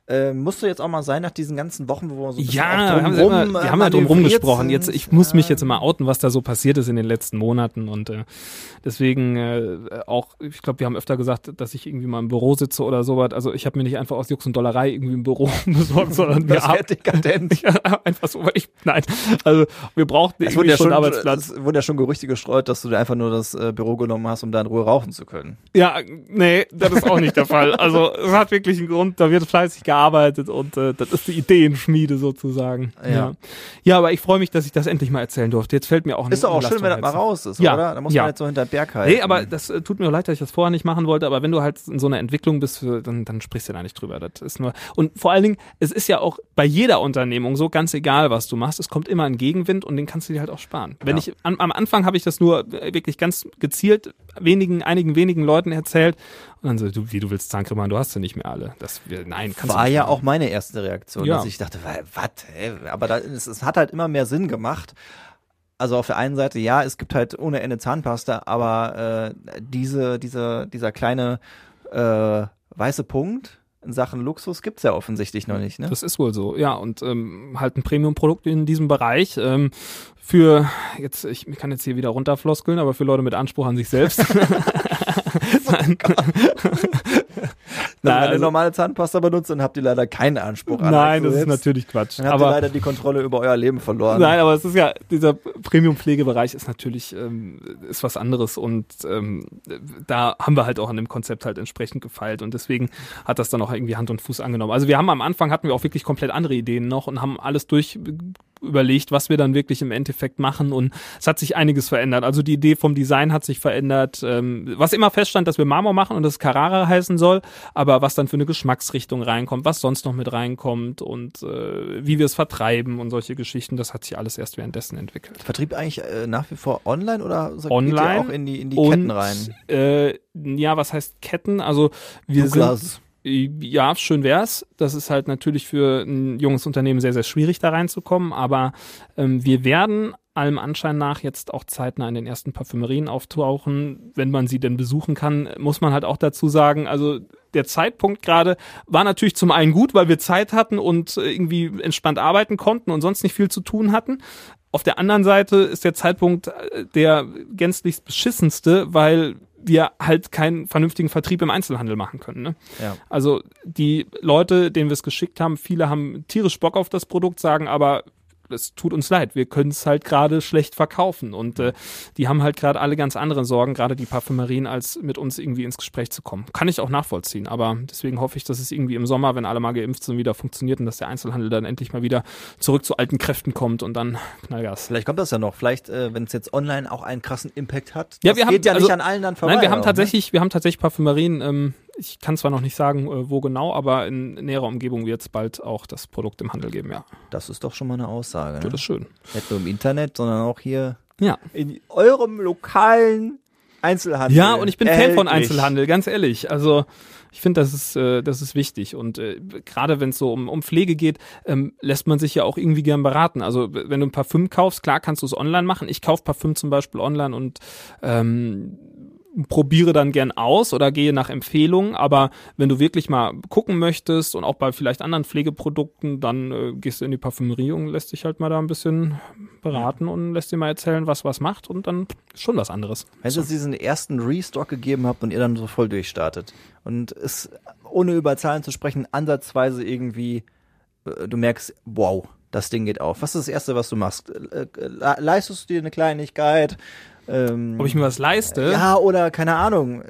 C: Äh, musst du jetzt auch mal sein nach diesen ganzen Wochen, wo wir so
B: Ja, wir haben,
C: drumrum,
B: immer, wir haben ja drum rumgesprochen. Jetzt, ich muss mich jetzt immer outen, was da so passiert ist in den letzten Monaten und äh, deswegen äh, auch, ich glaube, wir haben öfter gesagt, dass ich irgendwie mal im Büro sitze oder sowas. Also ich habe mir nicht einfach aus Jux und Dollerei irgendwie im Büro *laughs* besorgt, sondern wir haben
C: dekadent. *laughs*
B: einfach so, weil ich, nein, also wir brauchten
C: Es wurden ja
B: schon Arbeitsplatz.
C: es wurden ja schon Gerüchte gestreut, dass du dir einfach nur das äh, Büro genommen hast, um da in Ruhe rauchen zu können.
B: Ja, nee, das ist auch nicht der Fall. Also es hat wirklich einen Grund, da wird fleißig gearbeitet und äh, das ist die Ideenschmiede sozusagen.
C: Ja.
B: ja, ja aber ich freue mich, dass ich das endlich mal erzählen durfte. Jetzt fällt mir auch
C: Ist doch auch schön, wenn das mal raus ist,
B: Ja.
C: oder? Da muss
B: Ja.
C: man jetzt so hinter den Berg halten.
B: Nee, aber das äh, tut mir leid, dass ich das vorher nicht machen wollte, aber wenn du halt in so einer Entwicklung bist, dann, dann sprichst du da nicht drüber. Das ist nur und vor allen Dingen, es ist ja auch bei jeder Unternehmung so ganz egal, was du machst, es kommt immer ein Gegenwind und den kannst du dir halt auch sparen. Wenn ich an, am Anfang habe ich das nur äh, wirklich ganz gezielt wenigen einigen wenigen Leuten erzählt und dann so, du, wie du willst Zahncreme machen, du hast sie nicht mehr alle. Das nein, kannst du
C: war
B: nicht
C: ja
B: machen.
C: auch meine erste Reaktion,
B: Ja.
C: dass ich dachte, was? Aber da, es, es hat halt immer mehr Sinn gemacht. Also auf der einen Seite, ja, es gibt halt ohne Ende Zahnpasta, aber äh, diese, diese, dieser kleine äh, weiße Punkt in Sachen Luxus gibt's ja offensichtlich noch nicht, ne?
B: Das ist wohl so, ja. Und ähm, halt ein Premium-Produkt in diesem Bereich. Ähm, für, jetzt, ich kann jetzt hier wieder runterfloskeln, aber für Leute mit Anspruch an sich selbst. *laughs* *laughs* oh Nein.
C: Wenn ihr eine
B: also-
C: normale Zahnpasta benutzt, dann habt ihr leider keinen Anspruch an.
B: Nein, das ist natürlich Quatsch.
C: Dann habt ihr
B: Aber,
C: leider die Kontrolle über euer Leben verloren.
B: nein, aber es ist ja, dieser Premium-Pflegebereich ist natürlich, ähm, ist was anderes und ähm, da haben wir halt auch an dem Konzept halt entsprechend gefeilt und deswegen hat das dann auch irgendwie Hand und Fuß angenommen. Also wir haben am Anfang hatten wir auch wirklich komplett andere Ideen noch und haben alles durch überlegt, was wir dann wirklich im Endeffekt machen und es hat sich einiges verändert. Also die Idee vom Design hat sich verändert. Ähm, was immer feststand, dass wir Marmor machen und das Carrara heißen soll, aber was dann für eine Geschmacksrichtung reinkommt, was sonst noch mit reinkommt und äh, wie wir es vertreiben und solche Geschichten, das hat sich alles erst währenddessen entwickelt.
C: Vertrieb eigentlich äh, nach wie vor online oder geht
B: Online
C: auch in die, in die
B: und,
C: Ketten rein?
B: Äh, ja, was heißt Ketten? Also wir sind
C: Douglas.
B: ja, schön wär's. Das ist halt natürlich für ein junges Unternehmen sehr, sehr schwierig, da reinzukommen. Aber ähm, wir werden allem Anschein nach jetzt auch zeitnah in den ersten Parfümerien auftauchen. Wenn man sie denn besuchen kann, muss man halt auch dazu sagen, also der Zeitpunkt gerade war natürlich zum einen gut, weil wir Zeit hatten und äh, irgendwie entspannt arbeiten konnten und sonst nicht viel zu tun hatten. Auf der anderen Seite ist der Zeitpunkt äh, der gänzlichst beschissenste, weil wir halt keinen vernünftigen Vertrieb im Einzelhandel machen können. Ne?
C: Ja.
B: Also die Leute, denen wir es geschickt haben, viele haben tierisch Bock auf das Produkt, sagen aber, es tut uns leid, wir können es halt gerade schlecht verkaufen. Und äh, die haben halt gerade alle ganz andere Sorgen, gerade die Parfümerien, als mit uns irgendwie ins Gespräch zu kommen. Kann ich auch nachvollziehen. Aber deswegen hoffe ich, dass es irgendwie im Sommer, wenn alle mal geimpft sind, wieder funktioniert und dass der Einzelhandel dann endlich mal wieder zurück zu alten Kräften kommt und dann Knallgas.
C: Vielleicht kommt das ja noch. Vielleicht, äh, wenn es jetzt online auch einen krassen Impact hat.
B: Ja, wir haben-
C: geht ja
B: also-
C: nicht an allen dann vorbei.
B: Nein, wir haben
C: auch,
B: tatsächlich, wir haben tatsächlich Parfümerien, ähm, ich kann zwar noch nicht sagen, äh, wo genau, aber in näherer Umgebung wird es bald auch das Produkt im Handel geben, ja.
C: Das ist doch schon mal eine Aussage.
B: Das
C: Ne?
B: ist schön.
C: Nicht nur im Internet, sondern auch hier
B: Ja.
C: in eurem lokalen Einzelhandel.
B: Ja, und ich bin Fan von. Einzelhandel, ganz ehrlich. Also ich finde, das ist, äh, das ist wichtig. Und äh, gerade wenn es so um, um Pflege geht, ähm, lässt man sich ja auch irgendwie gern beraten. Also wenn du ein Parfüm kaufst, klar kannst du es online machen. Ich kaufe Parfüm zum Beispiel online und ähm, probiere dann gern aus oder gehe nach Empfehlungen, aber wenn du wirklich mal gucken möchtest und auch bei vielleicht anderen Pflegeprodukten, dann äh, gehst du in die Parfümerie und lässt dich halt mal da ein bisschen beraten und lässt dir mal erzählen, was was macht und dann ist schon was anderes.
C: Wenn es diesen ersten Restock gegeben habt und ihr dann so voll durchstartet und es, ohne über Zahlen zu sprechen, ansatzweise irgendwie, äh, du merkst, wow, das Ding geht auf. Was ist das Erste, was du machst? Äh, äh, le- Leistest du dir eine Kleinigkeit? Ähm,
B: Ob ich mir was leiste?
C: ja, oder keine Ahnung.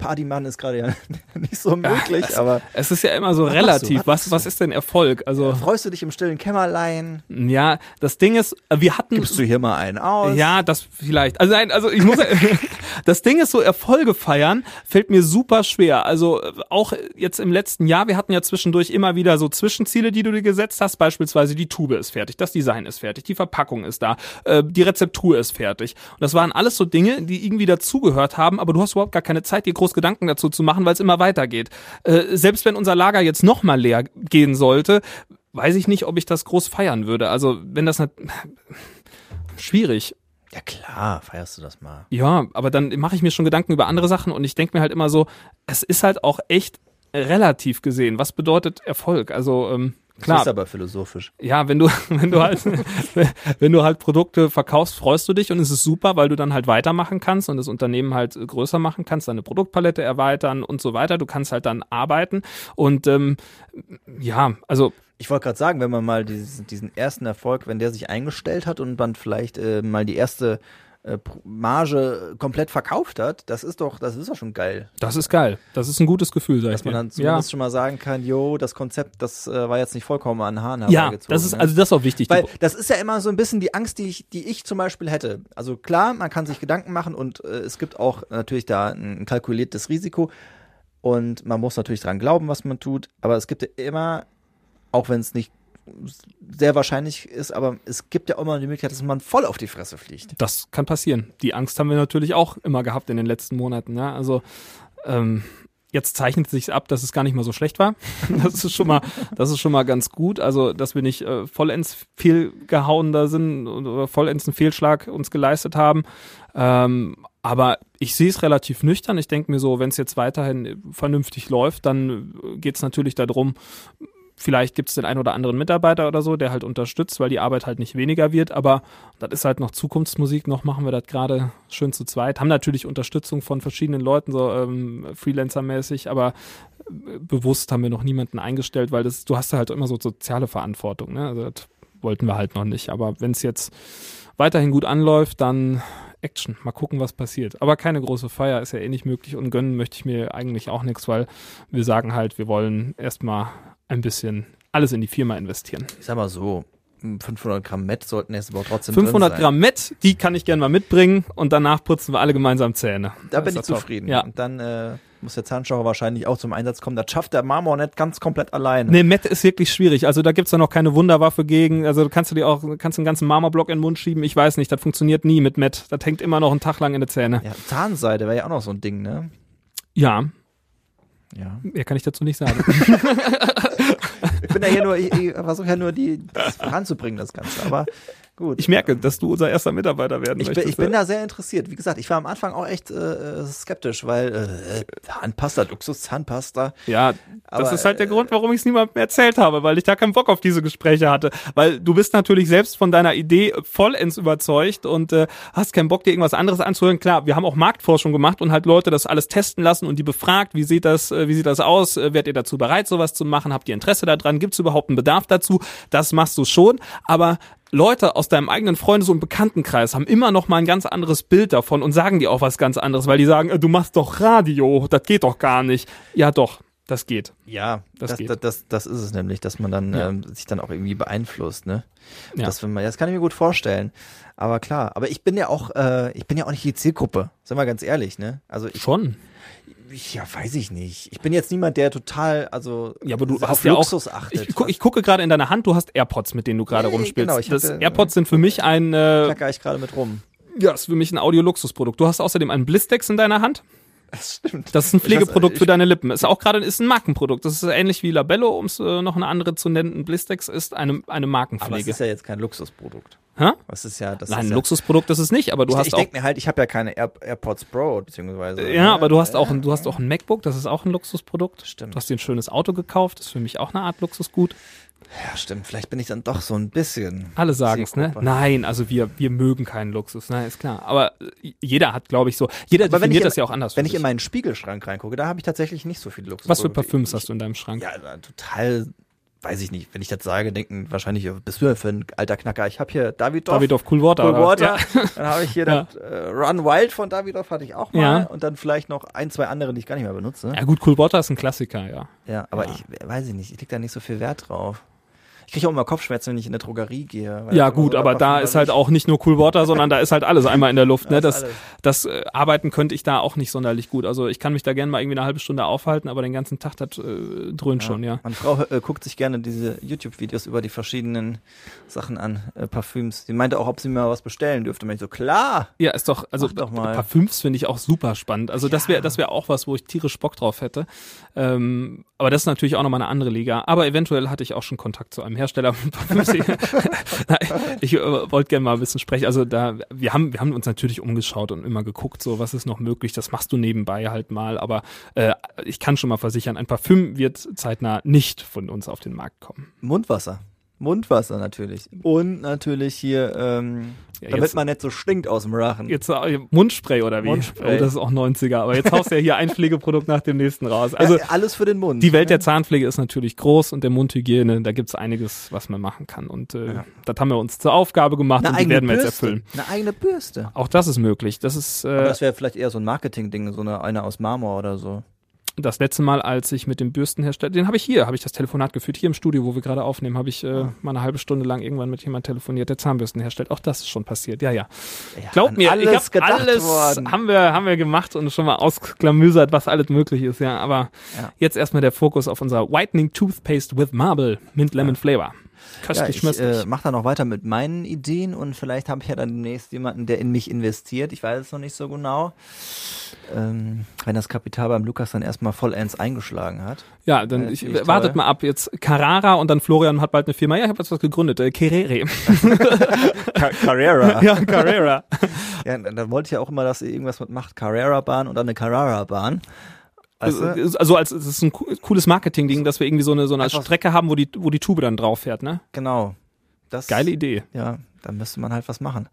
C: Partymann ist gerade ja *laughs* nicht so möglich,
B: es-
C: aber
B: Es ist ja immer so
C: Was du?
B: relativ.
C: Was
B: was ist denn Erfolg? Also,
C: freust du dich im stillen Kämmerlein?
B: ja, das Ding ist, äh, wir hatten.
C: Gibst du hier mal einen aus?
B: Ja, das vielleicht. Also nein, also ich muss *laughs* das Ding ist so Erfolge feiern fällt mir super schwer. Also äh, auch jetzt im letzten Jahr, wir hatten ja zwischendurch immer wieder so Zwischenziele, die du dir gesetzt hast, beispielsweise die Tube ist fertig, das Design ist fertig, die Verpackung ist da, äh, die Rezeptur ist fertig. Und das waren alles so Dinge, die irgendwie dazugehört haben, aber du hast überhaupt gar keine Zeit, dir groß Gedanken dazu zu machen, weil es immer weitergeht. Äh, selbst wenn unser Lager jetzt noch mal leer gehen sollte, weiß ich nicht, ob ich das groß feiern würde. Also, wenn das nicht *laughs* schwierig.
C: Ja klar, feierst du das mal.
B: Ja, aber dann mache ich mir schon Gedanken über andere Sachen und ich denke mir halt immer so, es ist halt auch echt relativ gesehen. Was bedeutet Erfolg? Also ähm,
C: Das
B: klar,
C: ist aber philosophisch.
B: ja, wenn du *laughs* wenn du halt *laughs* wenn du halt Produkte verkaufst, freust du dich und es ist super, weil du dann halt weitermachen kannst und das Unternehmen halt größer machen kannst, deine Produktpalette erweitern und so weiter. Du kannst halt dann arbeiten und ähm, ja, also
C: Ich wollte gerade sagen, wenn man mal diesen, diesen ersten Erfolg, wenn der sich eingestellt hat und man vielleicht äh, mal die erste äh, Marge komplett verkauft hat, das ist doch, das ist doch schon geil.
B: das ist geil. Das ist ein gutes Gefühl, sag
C: Dass
B: ich
C: man
B: dir.
C: dann
B: ja.
C: zumindest schon mal sagen kann, jo, das Konzept, das äh, war jetzt nicht vollkommen an Haaren
B: ja, das ist
C: ne?
B: also das ist auch wichtig.
C: Weil das ist ja immer so ein bisschen die Angst, die ich, die ich zum Beispiel hätte. Also klar, man kann sich Gedanken machen und äh, es gibt auch natürlich da ein kalkuliertes Risiko und man muss natürlich dran glauben, was man tut. Aber es gibt ja immer, auch wenn es nicht sehr wahrscheinlich ist, aber es gibt ja auch immer die Möglichkeit, dass man voll auf die Fresse fliegt.
B: Das kann passieren. Die Angst haben wir natürlich auch immer gehabt in den letzten Monaten. Ja? Also ähm, jetzt zeichnet sich ab, dass es gar nicht mal so schlecht war. *laughs* Das ist schon mal, das ist schon mal ganz gut. Also dass wir nicht äh, vollends fehlgehauen da sind oder vollends einen Fehlschlag uns geleistet haben. Ähm, aber ich sehe es relativ nüchtern. Ich denke mir so, wenn es jetzt weiterhin vernünftig läuft, dann geht es natürlich darum, Vielleicht gibt es den einen oder anderen Mitarbeiter oder so, der halt unterstützt, weil die Arbeit halt nicht weniger wird. Aber das ist halt noch Zukunftsmusik. Noch machen wir das gerade schön zu zweit. Haben natürlich Unterstützung von verschiedenen Leuten, so ähm, Freelancer-mäßig, aber äh, bewusst haben wir noch niemanden eingestellt, weil das, du hast ja halt immer so soziale Verantwortung. Ne? Also das wollten wir halt noch nicht. Aber wenn es jetzt weiterhin gut anläuft, dann Action. Mal gucken, was passiert. Aber keine große Feier ist ja eh nicht möglich und gönnen möchte ich mir eigentlich auch nichts, weil wir sagen halt, wir wollen erstmal ein bisschen alles in die Firma investieren.
C: Ich sag mal so, 500 Gramm Met sollten jetzt aber trotzdem
B: 500
C: drin sein.
B: Gramm Met, die kann ich gerne mal mitbringen und danach putzen wir alle gemeinsam Zähne.
C: Da
B: Das
C: bin ich zufrieden.
B: Ja.
C: Und dann äh, muss der Zahnstocher wahrscheinlich auch zum Einsatz kommen. Das schafft der Marmor nicht ganz komplett alleine.
B: Nee, Met ist wirklich schwierig. Also da gibt's ja noch keine Wunderwaffe gegen. Also kannst du dir auch, kannst einen ganzen Marmorblock in den Mund schieben. Ich weiß nicht, das funktioniert nie mit Met. Das hängt immer noch einen Tag lang in die Zähne.
C: Ja, Zahnseide wäre ja auch noch so ein Ding, ne?
B: Ja,
C: Ja.
B: mehr kann ich dazu nicht sagen. *laughs* *laughs*
C: Ich bin ja hier nur, ich, ich versuche ja nur die das voranzubringen, das Ganze. Aber Gut.
B: Ich merke, dass du unser erster Mitarbeiter werden
C: Ich bin,
B: möchtest.
C: ich bin da sehr interessiert. Wie gesagt, ich war am Anfang auch echt äh, skeptisch, weil äh, Zahnpasta, Luxus-Zahnpasta.
B: Ja, das
C: Aber,
B: ist halt der
C: äh,
B: Grund, warum ich es niemandem erzählt habe, weil ich da keinen Bock auf diese Gespräche hatte. Weil du bist natürlich selbst von deiner Idee vollends überzeugt und äh, hast keinen Bock, dir irgendwas anderes anzuhören. Klar, wir haben auch Marktforschung gemacht und halt Leute das alles testen lassen und die befragt, wie sieht das, äh, wie sieht das aus? Äh, Werdet ihr dazu bereit, sowas zu machen? Habt ihr Interesse daran? Gibt es überhaupt einen Bedarf dazu? Das machst du schon, aber Leute aus deinem eigenen Freundes- und Bekanntenkreis haben immer noch mal ein ganz anderes Bild davon und sagen dir auch was ganz anderes, weil die sagen, äh, du machst doch Radio, das geht doch gar nicht. Ja, doch, das geht.
C: Ja,
B: Das
C: das,
B: geht.
C: das, das, das ist es nämlich, dass man dann
B: Ja.
C: ähm, sich dann auch irgendwie beeinflusst, ne?
B: Ja.
C: Das, man, das kann ich mir gut vorstellen. Aber klar, aber ich bin ja auch, äh, ich bin ja auch nicht die Zielgruppe, sind wir ganz ehrlich, ne? Also ich,
B: Schon.
C: Ja, weiß ich nicht. Ich bin jetzt niemand, der total, also
B: Ja, aber du hast ja auch,
C: Luxus achtet.
B: ich, gu, ich gucke gerade in deiner Hand, du hast AirPods, mit denen du gerade
C: ja,
B: rumspielst.
C: genau, ich
B: das
C: hatte-
B: AirPods sind für mich ein, äh,
C: knacker ich gerade mit rum.
B: ja, ist für mich ein Audio-Luxusprodukt. Du hast außerdem einen Blistex in deiner Hand.
C: Das stimmt.
B: Das ist ein Pflegeprodukt
C: Ich-
B: für deine Lippen. Ist auch gerade ist ein Markenprodukt. Das ist ähnlich wie Labello, um es äh, noch eine andere zu nennen. Ein Blistex ist eine, eine
C: Aber es
B: Markenpflege.
C: ist ja jetzt kein Luxusprodukt.
B: Hä?
C: Das ist ja, das
B: Nein,
C: ist
B: ein Luxusprodukt ist es nicht, aber du
C: ich,
B: hast
C: ich
B: auch
C: denke mir halt, ich habe ja keine Air, AirPods Pro, beziehungsweise.
B: Ja, aber du hast auch ein, du hast auch ein MacBook, das ist auch ein Luxusprodukt.
C: Stimmt.
B: Du hast dir ein schönes Auto gekauft, das ist für mich auch eine Art Luxusgut.
C: Ja, stimmt. Vielleicht bin ich dann doch so ein bisschen.
B: Alle sagen es, ne? Nein, also wir, wir mögen keinen Luxus, nein, ist klar. Aber äh, jeder hat, glaube ich, so, jeder
C: Aber
B: definiert
C: ich in-
B: das ja auch anders.
C: Wenn ich in meinen Spiegelschrank reingucke, da habe ich tatsächlich nicht so viele Luxus.
B: Was für Parfüms hast du in deinem Schrank?
C: Ja, total, weiß ich nicht. Wenn ich das sage, denken wahrscheinlich, äh, bist du ja für ein alter Knacker. Ich habe hier Davidoff.
B: Davidoff Cool Water.
C: Cool? Water.
B: Ja.
C: Dann habe ich hier *laughs*
B: Ja.
C: das äh, Run Wild von Davidoff hatte ich auch mal.
B: Ja.
C: Und dann vielleicht noch ein, zwei andere, die ich gar nicht mehr benutze.
B: ja gut, Cool Water ist ein Klassiker, ja.
C: Ja, aber ich weiß ich nicht. Ich leg da nicht so viel Wert drauf. Ich kriege auch immer Kopfschmerzen, wenn ich in eine Drogerie gehe.
B: Ja gut, aber da ist halt auch nicht nur Cool Water, sondern da ist halt alles einmal in der Luft. *laughs* Ne? Das, das äh, Arbeiten könnte ich da auch nicht sonderlich gut. Also ich kann mich da gerne mal irgendwie eine halbe Stunde aufhalten, aber den ganzen Tag, das äh, dröhnt schon, ja.
C: Meine Frau äh, guckt sich gerne diese YouTube-Videos über die verschiedenen Sachen an, äh, Parfüms. Die meinte auch, ob sie mir was bestellen dürfte. Und ich so, klar.
B: Ja, ist doch, also
C: doch mal.
B: Parfüms finde ich auch super spannend. Also das wäre das wäre auch was, wo ich tierisch Bock drauf hätte. Ähm, aber das ist natürlich auch nochmal eine andere Liga. Aber eventuell hatte ich auch schon Kontakt zu einem Hersteller *laughs* ich äh, wollte gerne mal ein bisschen sprechen. Also da, wir haben, wir haben uns natürlich umgeschaut und immer geguckt, so was ist noch möglich. Das machst du nebenbei halt mal. Aber äh, ich kann schon mal versichern, ein Parfüm wird zeitnah nicht von uns auf den Markt kommen.
C: Mundwasser. Mundwasser natürlich. Und natürlich hier, ähm,
B: Ja,
C: damit
B: jetzt-
C: man nicht so stinkt aus dem Rachen.
B: Jetzt äh, Mundspray oder wie?
C: Mundspray.
B: Oh, das ist auch 90er. Aber jetzt haust du ja hier ein *laughs* Pflegeprodukt nach dem nächsten raus. Also
C: äh, alles für den Mund.
B: Die Welt
C: ne?
B: der Zahnpflege ist natürlich groß und der Mundhygiene, da gibt's einiges, was man machen kann. Und äh,
C: Ja.
B: das haben wir uns zur Aufgabe gemacht
C: eine
B: und die werden wir jetzt
C: Bürste.
B: erfüllen.
C: Eine eigene Bürste.
B: Auch das ist möglich. Das ist
C: Aber
B: äh,
C: das wäre vielleicht eher so ein Marketing-Ding, so eine, eine aus Marmor oder so.
B: Das letzte Mal, als ich mit dem Bürstenhersteller, den habe ich hier, habe ich das Telefonat geführt, hier im Studio, wo wir gerade aufnehmen, habe ich äh, mal eine halbe Stunde lang irgendwann mit jemandem telefoniert, der Zahnbürsten herstellt. Auch das ist schon passiert. Ja, ja.
C: Ja,
B: Glaub mir,
C: alles
B: ich hab
C: gedacht
B: alles
C: worden.
B: haben wir haben wir gemacht und schon mal ausklamüsert, was alles möglich ist, ja, aber
C: Ja.
B: jetzt erstmal der Fokus auf unser Whitening Toothpaste with Marble Mint Lemon Flavor.
C: Ja, ich äh, mache da noch weiter mit meinen Ideen und vielleicht habe ich ja dann demnächst jemanden, der in mich investiert. Ich weiß es noch nicht so genau. Ähm, wenn das Kapital beim Lukas dann erstmal vollends eingeschlagen hat.
B: Ja, dann
C: Äh,
B: ich,
C: ich
B: wartet mal ab. Jetzt Carrara und dann Florian hat bald eine Firma. Ja, ich habe jetzt was gegründet. Äh, Kerere. *laughs*
C: Carrera. *laughs*
B: ja, Carrera.
C: ja, dann dann wollte ich ja auch immer, dass ihr irgendwas mit macht. Carrera-Bahn und dann eine Carrara-Bahn. Weißt du?
B: Also als es ist ein co- cooles Marketing-Ding, dass wir irgendwie so eine so eine
C: Einfach-
B: Strecke haben, wo die wo die Tube dann drauf fährt. Ne?
C: Genau. Das,
B: Geile Idee.
C: Ja, da müsste man halt was machen.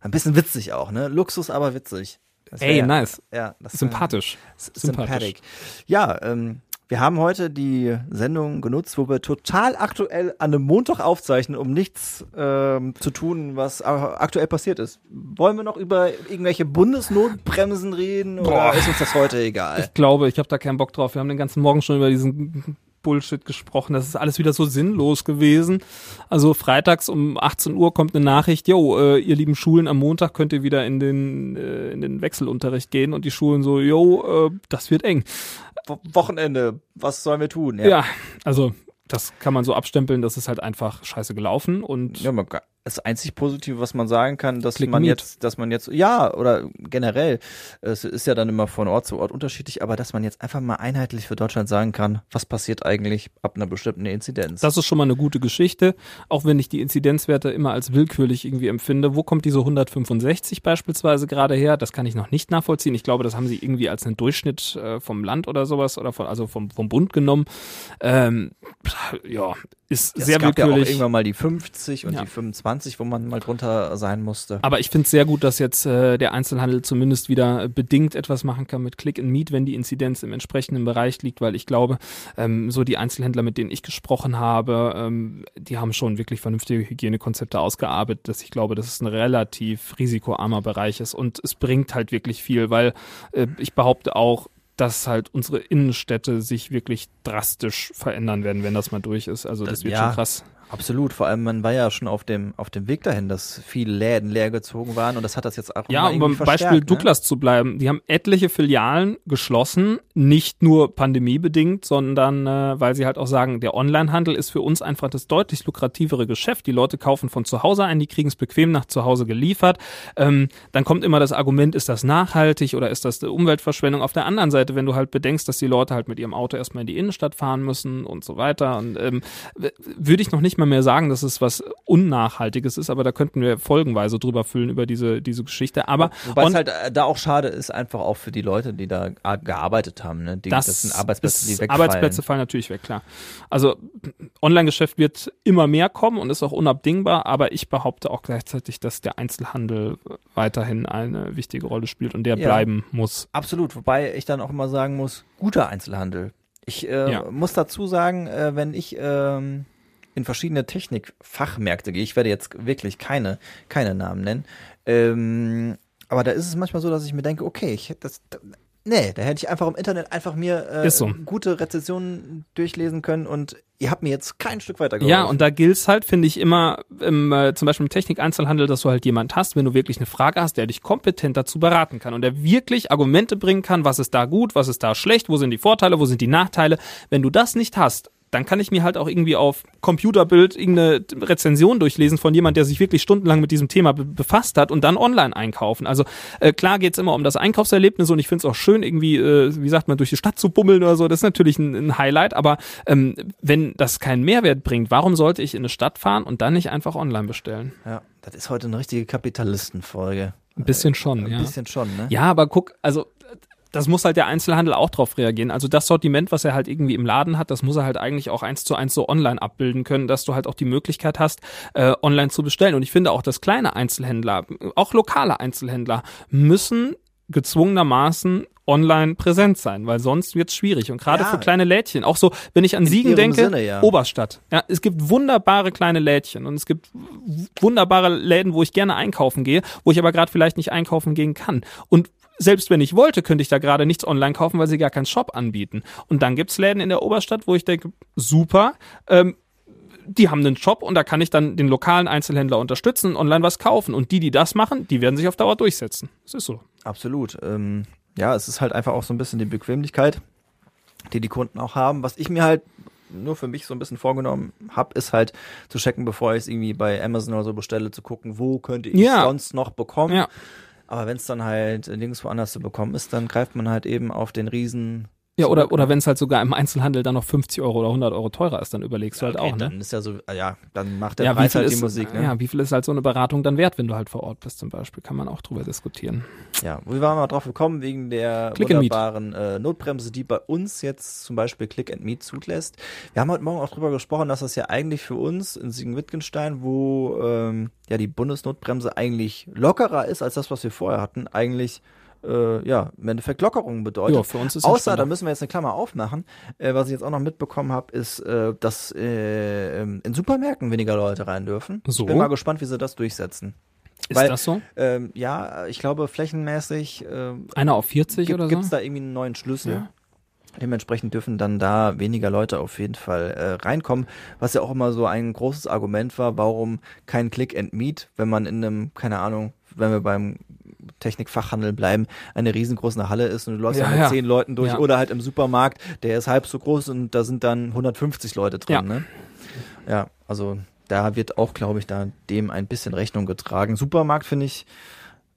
C: Ein bisschen witzig auch, ne? Luxus, aber witzig.
B: Ey,
C: ja,
B: nice.
C: Ja, das
B: Sympathisch. Sympathisch.
C: Sympathic. Ja, ähm, wir haben heute die Sendung genutzt, wo wir total aktuell an einem Montag aufzeichnen, um nichts ähm, zu tun, was aktuell passiert ist. Wollen wir noch über irgendwelche Bundesnotbremsen reden oder
B: Boah.
C: ist uns das heute egal?
B: Ich glaube, ich habe da keinen Bock drauf. Wir haben den ganzen Morgen schon über diesen Bullshit gesprochen. Das ist alles wieder so sinnlos gewesen. Also freitags um 18 Uhr kommt eine Nachricht, yo, äh, ihr lieben Schulen, am Montag könnt ihr wieder in den, äh, in den Wechselunterricht gehen und die Schulen so, yo, äh, das wird eng.
C: Wo- Wochenende, was sollen wir tun?
B: Ja. also das kann man so abstempeln, das ist halt einfach scheiße gelaufen und
C: Ja, man, kann- das einzig Positive, was man sagen kann, dass
B: Click
C: man
B: Meet.
C: jetzt, dass man jetzt, ja, oder generell, es ist ja dann immer von Ort zu Ort unterschiedlich, aber dass man jetzt einfach mal einheitlich für Deutschland sagen kann, was passiert eigentlich ab einer bestimmten Inzidenz.
B: Das ist schon mal eine gute Geschichte, auch wenn ich die Inzidenzwerte immer als willkürlich irgendwie empfinde. Wo kommt diese 165 beispielsweise gerade her? Das kann ich noch nicht nachvollziehen. Ich glaube, das haben sie irgendwie als einen Durchschnitt äh, vom Land oder sowas oder von, also vom, vom Bund genommen. Ähm, ja, ist
C: es
B: sehr
C: gab ja auch
B: willkürlich.
C: irgendwann mal die 50 und
B: Ja.
C: die 25, wo man mal drunter sein musste.
B: Aber ich finde es sehr gut, dass jetzt äh, der Einzelhandel zumindest wieder bedingt etwas machen kann mit Click and Meet, wenn die Inzidenz im entsprechenden Bereich liegt, weil ich glaube, ähm, so die Einzelhändler, mit denen ich gesprochen habe, ähm, die haben schon wirklich vernünftige Hygienekonzepte ausgearbeitet, dass ich glaube, dass es ein relativ risikoarmer Bereich ist und es bringt halt wirklich viel, weil äh, ich behaupte auch, dass halt unsere Innenstädte sich wirklich drastisch verändern werden, wenn das mal durch ist. Also das,
C: Das-
B: wird
C: ja.
B: schon krass.
C: Absolut, vor allem man war ja schon auf dem auf dem Weg dahin, dass viele Läden leer gezogen waren und das hat das jetzt auch
B: Ja, um beim Beispiel
C: ne?
B: Douglas zu bleiben. Die haben etliche Filialen geschlossen, nicht nur pandemiebedingt, sondern äh, weil sie halt auch sagen, der Onlinehandel ist für uns einfach das deutlich lukrativere Geschäft. Die Leute kaufen von zu Hause ein, die kriegen es bequem nach zu Hause geliefert. Ähm, dann kommt immer das Argument, ist das nachhaltig oder ist das Umweltverschwendung? Auf der anderen Seite, wenn du halt bedenkst, dass die Leute halt mit ihrem Auto erstmal in die Innenstadt fahren müssen und so weiter. Und ähm, würde ich noch nicht mal mehr sagen, dass es was Unnachhaltiges ist, aber da könnten wir folgenweise drüber füllen über diese, diese Geschichte. Aber
C: Wobei es halt äh, da auch schade ist, einfach auch für die Leute, die da gearbeitet haben. Ne? Die,
B: das,
C: das, sind Arbeitsplätze, die wegfallen.
B: Arbeitsplätze fallen natürlich weg, klar. Also Online-Geschäft wird immer mehr kommen und ist auch unabdingbar, aber ich behaupte auch gleichzeitig, dass der Einzelhandel weiterhin eine wichtige Rolle spielt und der
C: Ja.
B: bleiben muss.
C: Absolut, wobei ich dann auch immer sagen muss, guter Einzelhandel. Ich äh,
B: Ja.
C: muss dazu sagen, äh, wenn ich ähm, in verschiedene Technikfachmärkte gehe, ich werde jetzt wirklich keine, keine Namen nennen, ähm, aber da ist es manchmal so, dass ich mir denke, okay, ich hätte das, nee, da hätte ich einfach im Internet einfach mir äh,
B: so.
C: gute Rezensionen durchlesen können und ihr habt mir jetzt kein Stück weiter geholfen.
B: Ja, und da gilt's halt, finde ich, immer im, äh, zum Beispiel im Technik-Einzelhandel, dass du halt jemand hast, wenn du wirklich eine Frage hast, der dich kompetent dazu beraten kann und der wirklich Argumente bringen kann, was ist da gut, was ist da schlecht, wo sind die Vorteile, wo sind die Nachteile. Wenn du das nicht hast, dann kann ich mir halt auch irgendwie auf Computerbild irgendeine Rezension durchlesen von jemand, der sich wirklich stundenlang mit diesem Thema be befasst hat und dann online einkaufen. Also äh, klar geht's immer um das Einkaufserlebnis und ich finde es auch schön, irgendwie, äh, wie sagt man, durch die Stadt zu bummeln oder so. Das ist natürlich ein, ein Highlight, aber ähm, wenn das keinen Mehrwert bringt, warum sollte ich in eine Stadt fahren und dann nicht einfach online bestellen?
C: Ja, das ist heute eine richtige Kapitalistenfolge.
B: Ein bisschen schon,
C: Ein
B: ja.
C: bisschen schon, ne?
B: Ja, aber guck, also das muss halt der Einzelhandel auch drauf reagieren. Also das Sortiment, was er halt irgendwie im Laden hat, das muss er halt eigentlich auch eins zu eins so online abbilden können, dass du halt auch die Möglichkeit hast, äh, online zu bestellen. Und ich finde auch, dass kleine Einzelhändler, auch lokale Einzelhändler, müssen gezwungenermaßen online präsent sein, weil sonst wird's schwierig. Und gerade
C: Ja.
B: für kleine Lädchen, auch so, wenn ich an Siegen
C: ihrem
B: denke,
C: Sinne, ja.
B: Oberstadt. Ja, es gibt wunderbare kleine Lädchen und es gibt wunderbare Läden, wo ich gerne einkaufen gehe, wo ich aber gerade vielleicht nicht einkaufen gehen kann. Und selbst wenn ich wollte, könnte ich da gerade nichts online kaufen, weil sie gar keinen Shop anbieten. Und dann gibt's Läden in der Oberstadt, wo ich denke, super, ähm, die haben einen Shop und da kann ich dann den lokalen Einzelhändler unterstützen, online was kaufen. Und die, die das machen, die werden sich auf Dauer durchsetzen. Das ist so.
C: Absolut. Ähm, ja, es ist halt einfach auch so ein bisschen die Bequemlichkeit, die die Kunden auch haben. Was ich mir halt nur für mich so ein bisschen vorgenommen habe, ist halt zu checken, bevor ich es irgendwie bei Amazon oder so bestelle, zu gucken, wo könnte ich
B: Ja.
C: sonst noch bekommen.
B: Ja.
C: Aber wenn es dann halt nirgendwo anders zu bekommen ist, dann greift man halt eben auf den riesen
B: Ja, oder, oder
C: ne?
B: wenn es halt sogar im Einzelhandel dann noch 50 Euro oder 100 Euro teurer ist, dann überlegst du halt
C: Okay,
B: auch, ne?
C: Dann ist ja so, ah ja, dann macht der
B: ja,
C: Preis halt
B: ist,
C: die Musik, ne?
B: Ja, wie viel ist halt so eine Beratung dann wert, wenn du halt vor Ort bist zum Beispiel? Kann man auch drüber diskutieren.
C: Ja, wir waren mal drauf gekommen wegen der
B: Click
C: wunderbaren äh, Notbremse, die bei uns jetzt zum Beispiel Click and Meet zulässt. Wir haben heute Morgen auch drüber gesprochen, dass das ja eigentlich für uns in Siegen-Wittgenstein, wo ähm, ja die Bundesnotbremse eigentlich lockerer ist als das, was wir vorher hatten, eigentlich äh, ja im Endeffekt Lockerungen bedeutet.
B: Ja, für uns ist
C: Außer, da müssen wir jetzt eine Klammer aufmachen, äh, was ich jetzt auch noch mitbekommen habe, ist, äh, dass äh, ähm, in Supermärkten weniger Leute rein dürfen.
B: So.
C: Ich bin mal gespannt, wie sie das durchsetzen.
B: Ist
C: Weil-
B: das so?
C: Ähm, ja, ich glaube flächenmäßig äh,
B: Einer auf 40
C: gibt,
B: oder so?
C: gibt's da irgendwie einen neuen Schlüssel.
B: Ja.
C: Dementsprechend dürfen dann da weniger Leute auf jeden Fall äh, reinkommen, was ja auch immer so ein großes Argument war, warum kein Click and Meet, wenn man in einem, keine Ahnung, wenn wir beim Technikfachhandel bleiben, eine riesengroße Halle ist und du läufst
B: Ja,
C: ja, mit
B: ja.
C: zehn Leuten durch
B: Ja.
C: oder halt im Supermarkt, der ist halb so groß und da sind dann 150 Leute drin,
B: Ja.
C: ne? Ja, also da wird auch, glaube ich, da dem ein bisschen Rechnung getragen. Supermarkt finde ich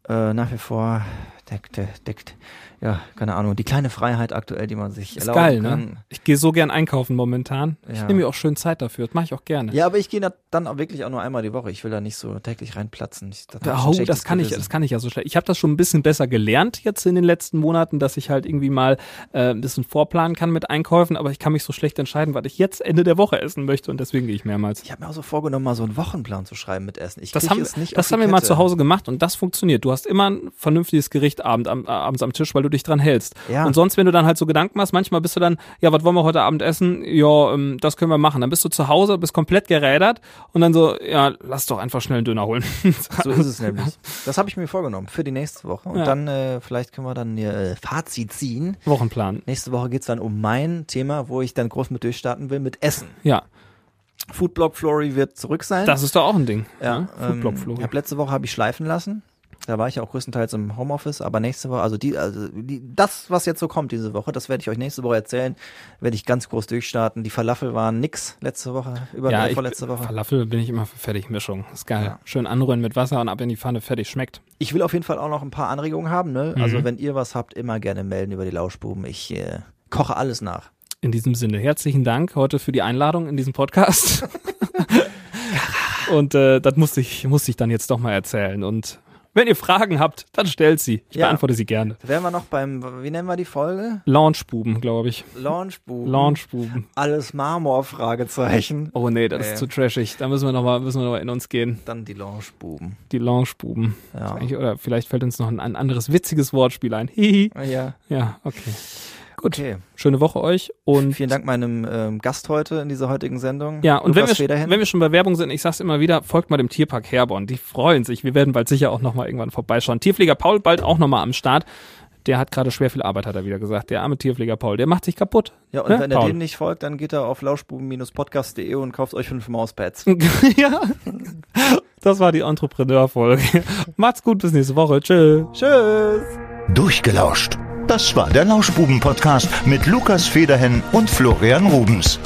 C: äh, nach wie vor deckt, deckt, ja, keine Ahnung, die kleine Freiheit aktuell, die man sich
B: Ist
C: erlauben
B: geil,
C: kann.
B: ne? Ich gehe so gern einkaufen momentan. Ich
C: Ja.
B: nehme mir auch schön Zeit dafür. Das mache ich auch gerne.
C: Ja, aber ich gehe da dann auch wirklich auch nur einmal die Woche. Ich will da nicht so täglich reinplatzen. Ich, das ich
B: Oh, das kann ich, das kann ich ja so schlecht. Ich habe das schon ein bisschen besser gelernt jetzt in den letzten Monaten, dass ich halt irgendwie mal äh, ein bisschen vorplanen kann mit Einkäufen, aber ich kann mich so schlecht entscheiden, was ich jetzt Ende der Woche essen möchte und deswegen gehe ich mehrmals.
C: Ich habe mir auch so vorgenommen, mal so einen Wochenplan zu schreiben mit Essen. Ich
B: Das haben,
C: es nicht
B: das haben wir mal zu Hause gemacht und das funktioniert. Du hast immer ein vernünftiges Gericht abend, am, äh, abends am Tisch, weil du dich dran hältst.
C: Ja.
B: Und sonst, wenn du dann halt so Gedanken machst, manchmal bist du dann, ja, was wollen wir heute Abend essen? Ja, ähm, das können wir machen. Dann bist du zu Hause, bist komplett gerädert und dann so, ja, lass doch einfach schnell einen Döner holen. *laughs*
C: So ist es nämlich. Das habe ich mir vorgenommen für die nächste Woche. Und
B: Ja.
C: dann, äh, vielleicht können wir dann ihr äh, Fazit ziehen.
B: Wochenplan.
C: Nächste Woche geht's dann um mein Thema, wo ich dann groß mit durchstarten will, mit Essen.
B: Ja,
C: Foodblog Flory wird zurück sein.
B: das ist doch auch ein Ding.
C: ja,
B: ne?
C: ähm,
B: Foodblog Flori.
C: ich hab letzte Woche habe ich schleifen lassen. Da war ich ja auch größtenteils im Homeoffice, aber nächste Woche, also die, also die, das, was jetzt so kommt diese Woche, das werde ich euch nächste Woche erzählen, werde ich ganz groß durchstarten. Die Falafel waren nix letzte Woche, über
B: ja, ich,
C: vorletzte Woche.
B: Falafel bin ich immer für Fertigmischung. Ist geil.
C: Ja.
B: Schön anrühren mit Wasser und ab in die Pfanne, fertig, schmeckt.
C: Ich will auf jeden Fall auch noch ein paar Anregungen haben, ne?
B: Mhm.
C: Also wenn ihr was habt, immer gerne melden über die Lauschbuben. Ich äh, koche alles nach.
B: In diesem Sinne, herzlichen Dank heute für die Einladung in diesem Podcast. *laughs* und äh, das musste ich, musste ich dann jetzt doch mal erzählen. Und wenn ihr Fragen habt, dann stellt sie. Ich
C: Ja.
B: beantworte sie gerne.
C: Wären wir noch beim, wie nennen wir die Folge?
B: Launchbuben, glaube ich.
C: Launchbuben.
B: Launchbuben.
C: Alles Marmor, Fragezeichen.
B: Oh nee, das
C: Nee.
B: ist zu trashig. Da müssen wir nochmal müssen wir noch mal in uns gehen.
C: Dann die Launchbuben.
B: Die Launchbuben.
C: Ja.
B: Oder vielleicht fällt uns noch ein, ein anderes witziges Wortspiel ein. Hihi. *laughs*
C: Ja.
B: Ja, okay. Gut.
C: Okay.
B: Schöne Woche euch und
C: Vielen Dank meinem ähm, Gast heute in dieser heutigen Sendung.
B: Ja, und wenn wir, wenn wir schon bei Werbung sind, ich sag's immer wieder, folgt mal dem Tierpark Herborn. Die freuen sich. Wir werden bald sicher auch nochmal irgendwann vorbeischauen. Tierpfleger Paul bald auch nochmal am Start. Der hat gerade schwer viel Arbeit, hat er wieder gesagt. Der arme Tierpfleger Paul, der macht sich kaputt.
C: ja, und
B: Ne,
C: wenn
B: Paul?
C: dem nicht folgt, dann geht er auf lauschbuben-podcast.de und kauft euch fünf Mauspads. *laughs*
B: ja. Das war die Entrepreneur-Folge. Macht's gut, bis nächste Woche. Tschö.
C: Tschüss!
A: Durchgelauscht. Das war der Lauschbuben-Podcast mit Lukas Federhen und Florian Rubens.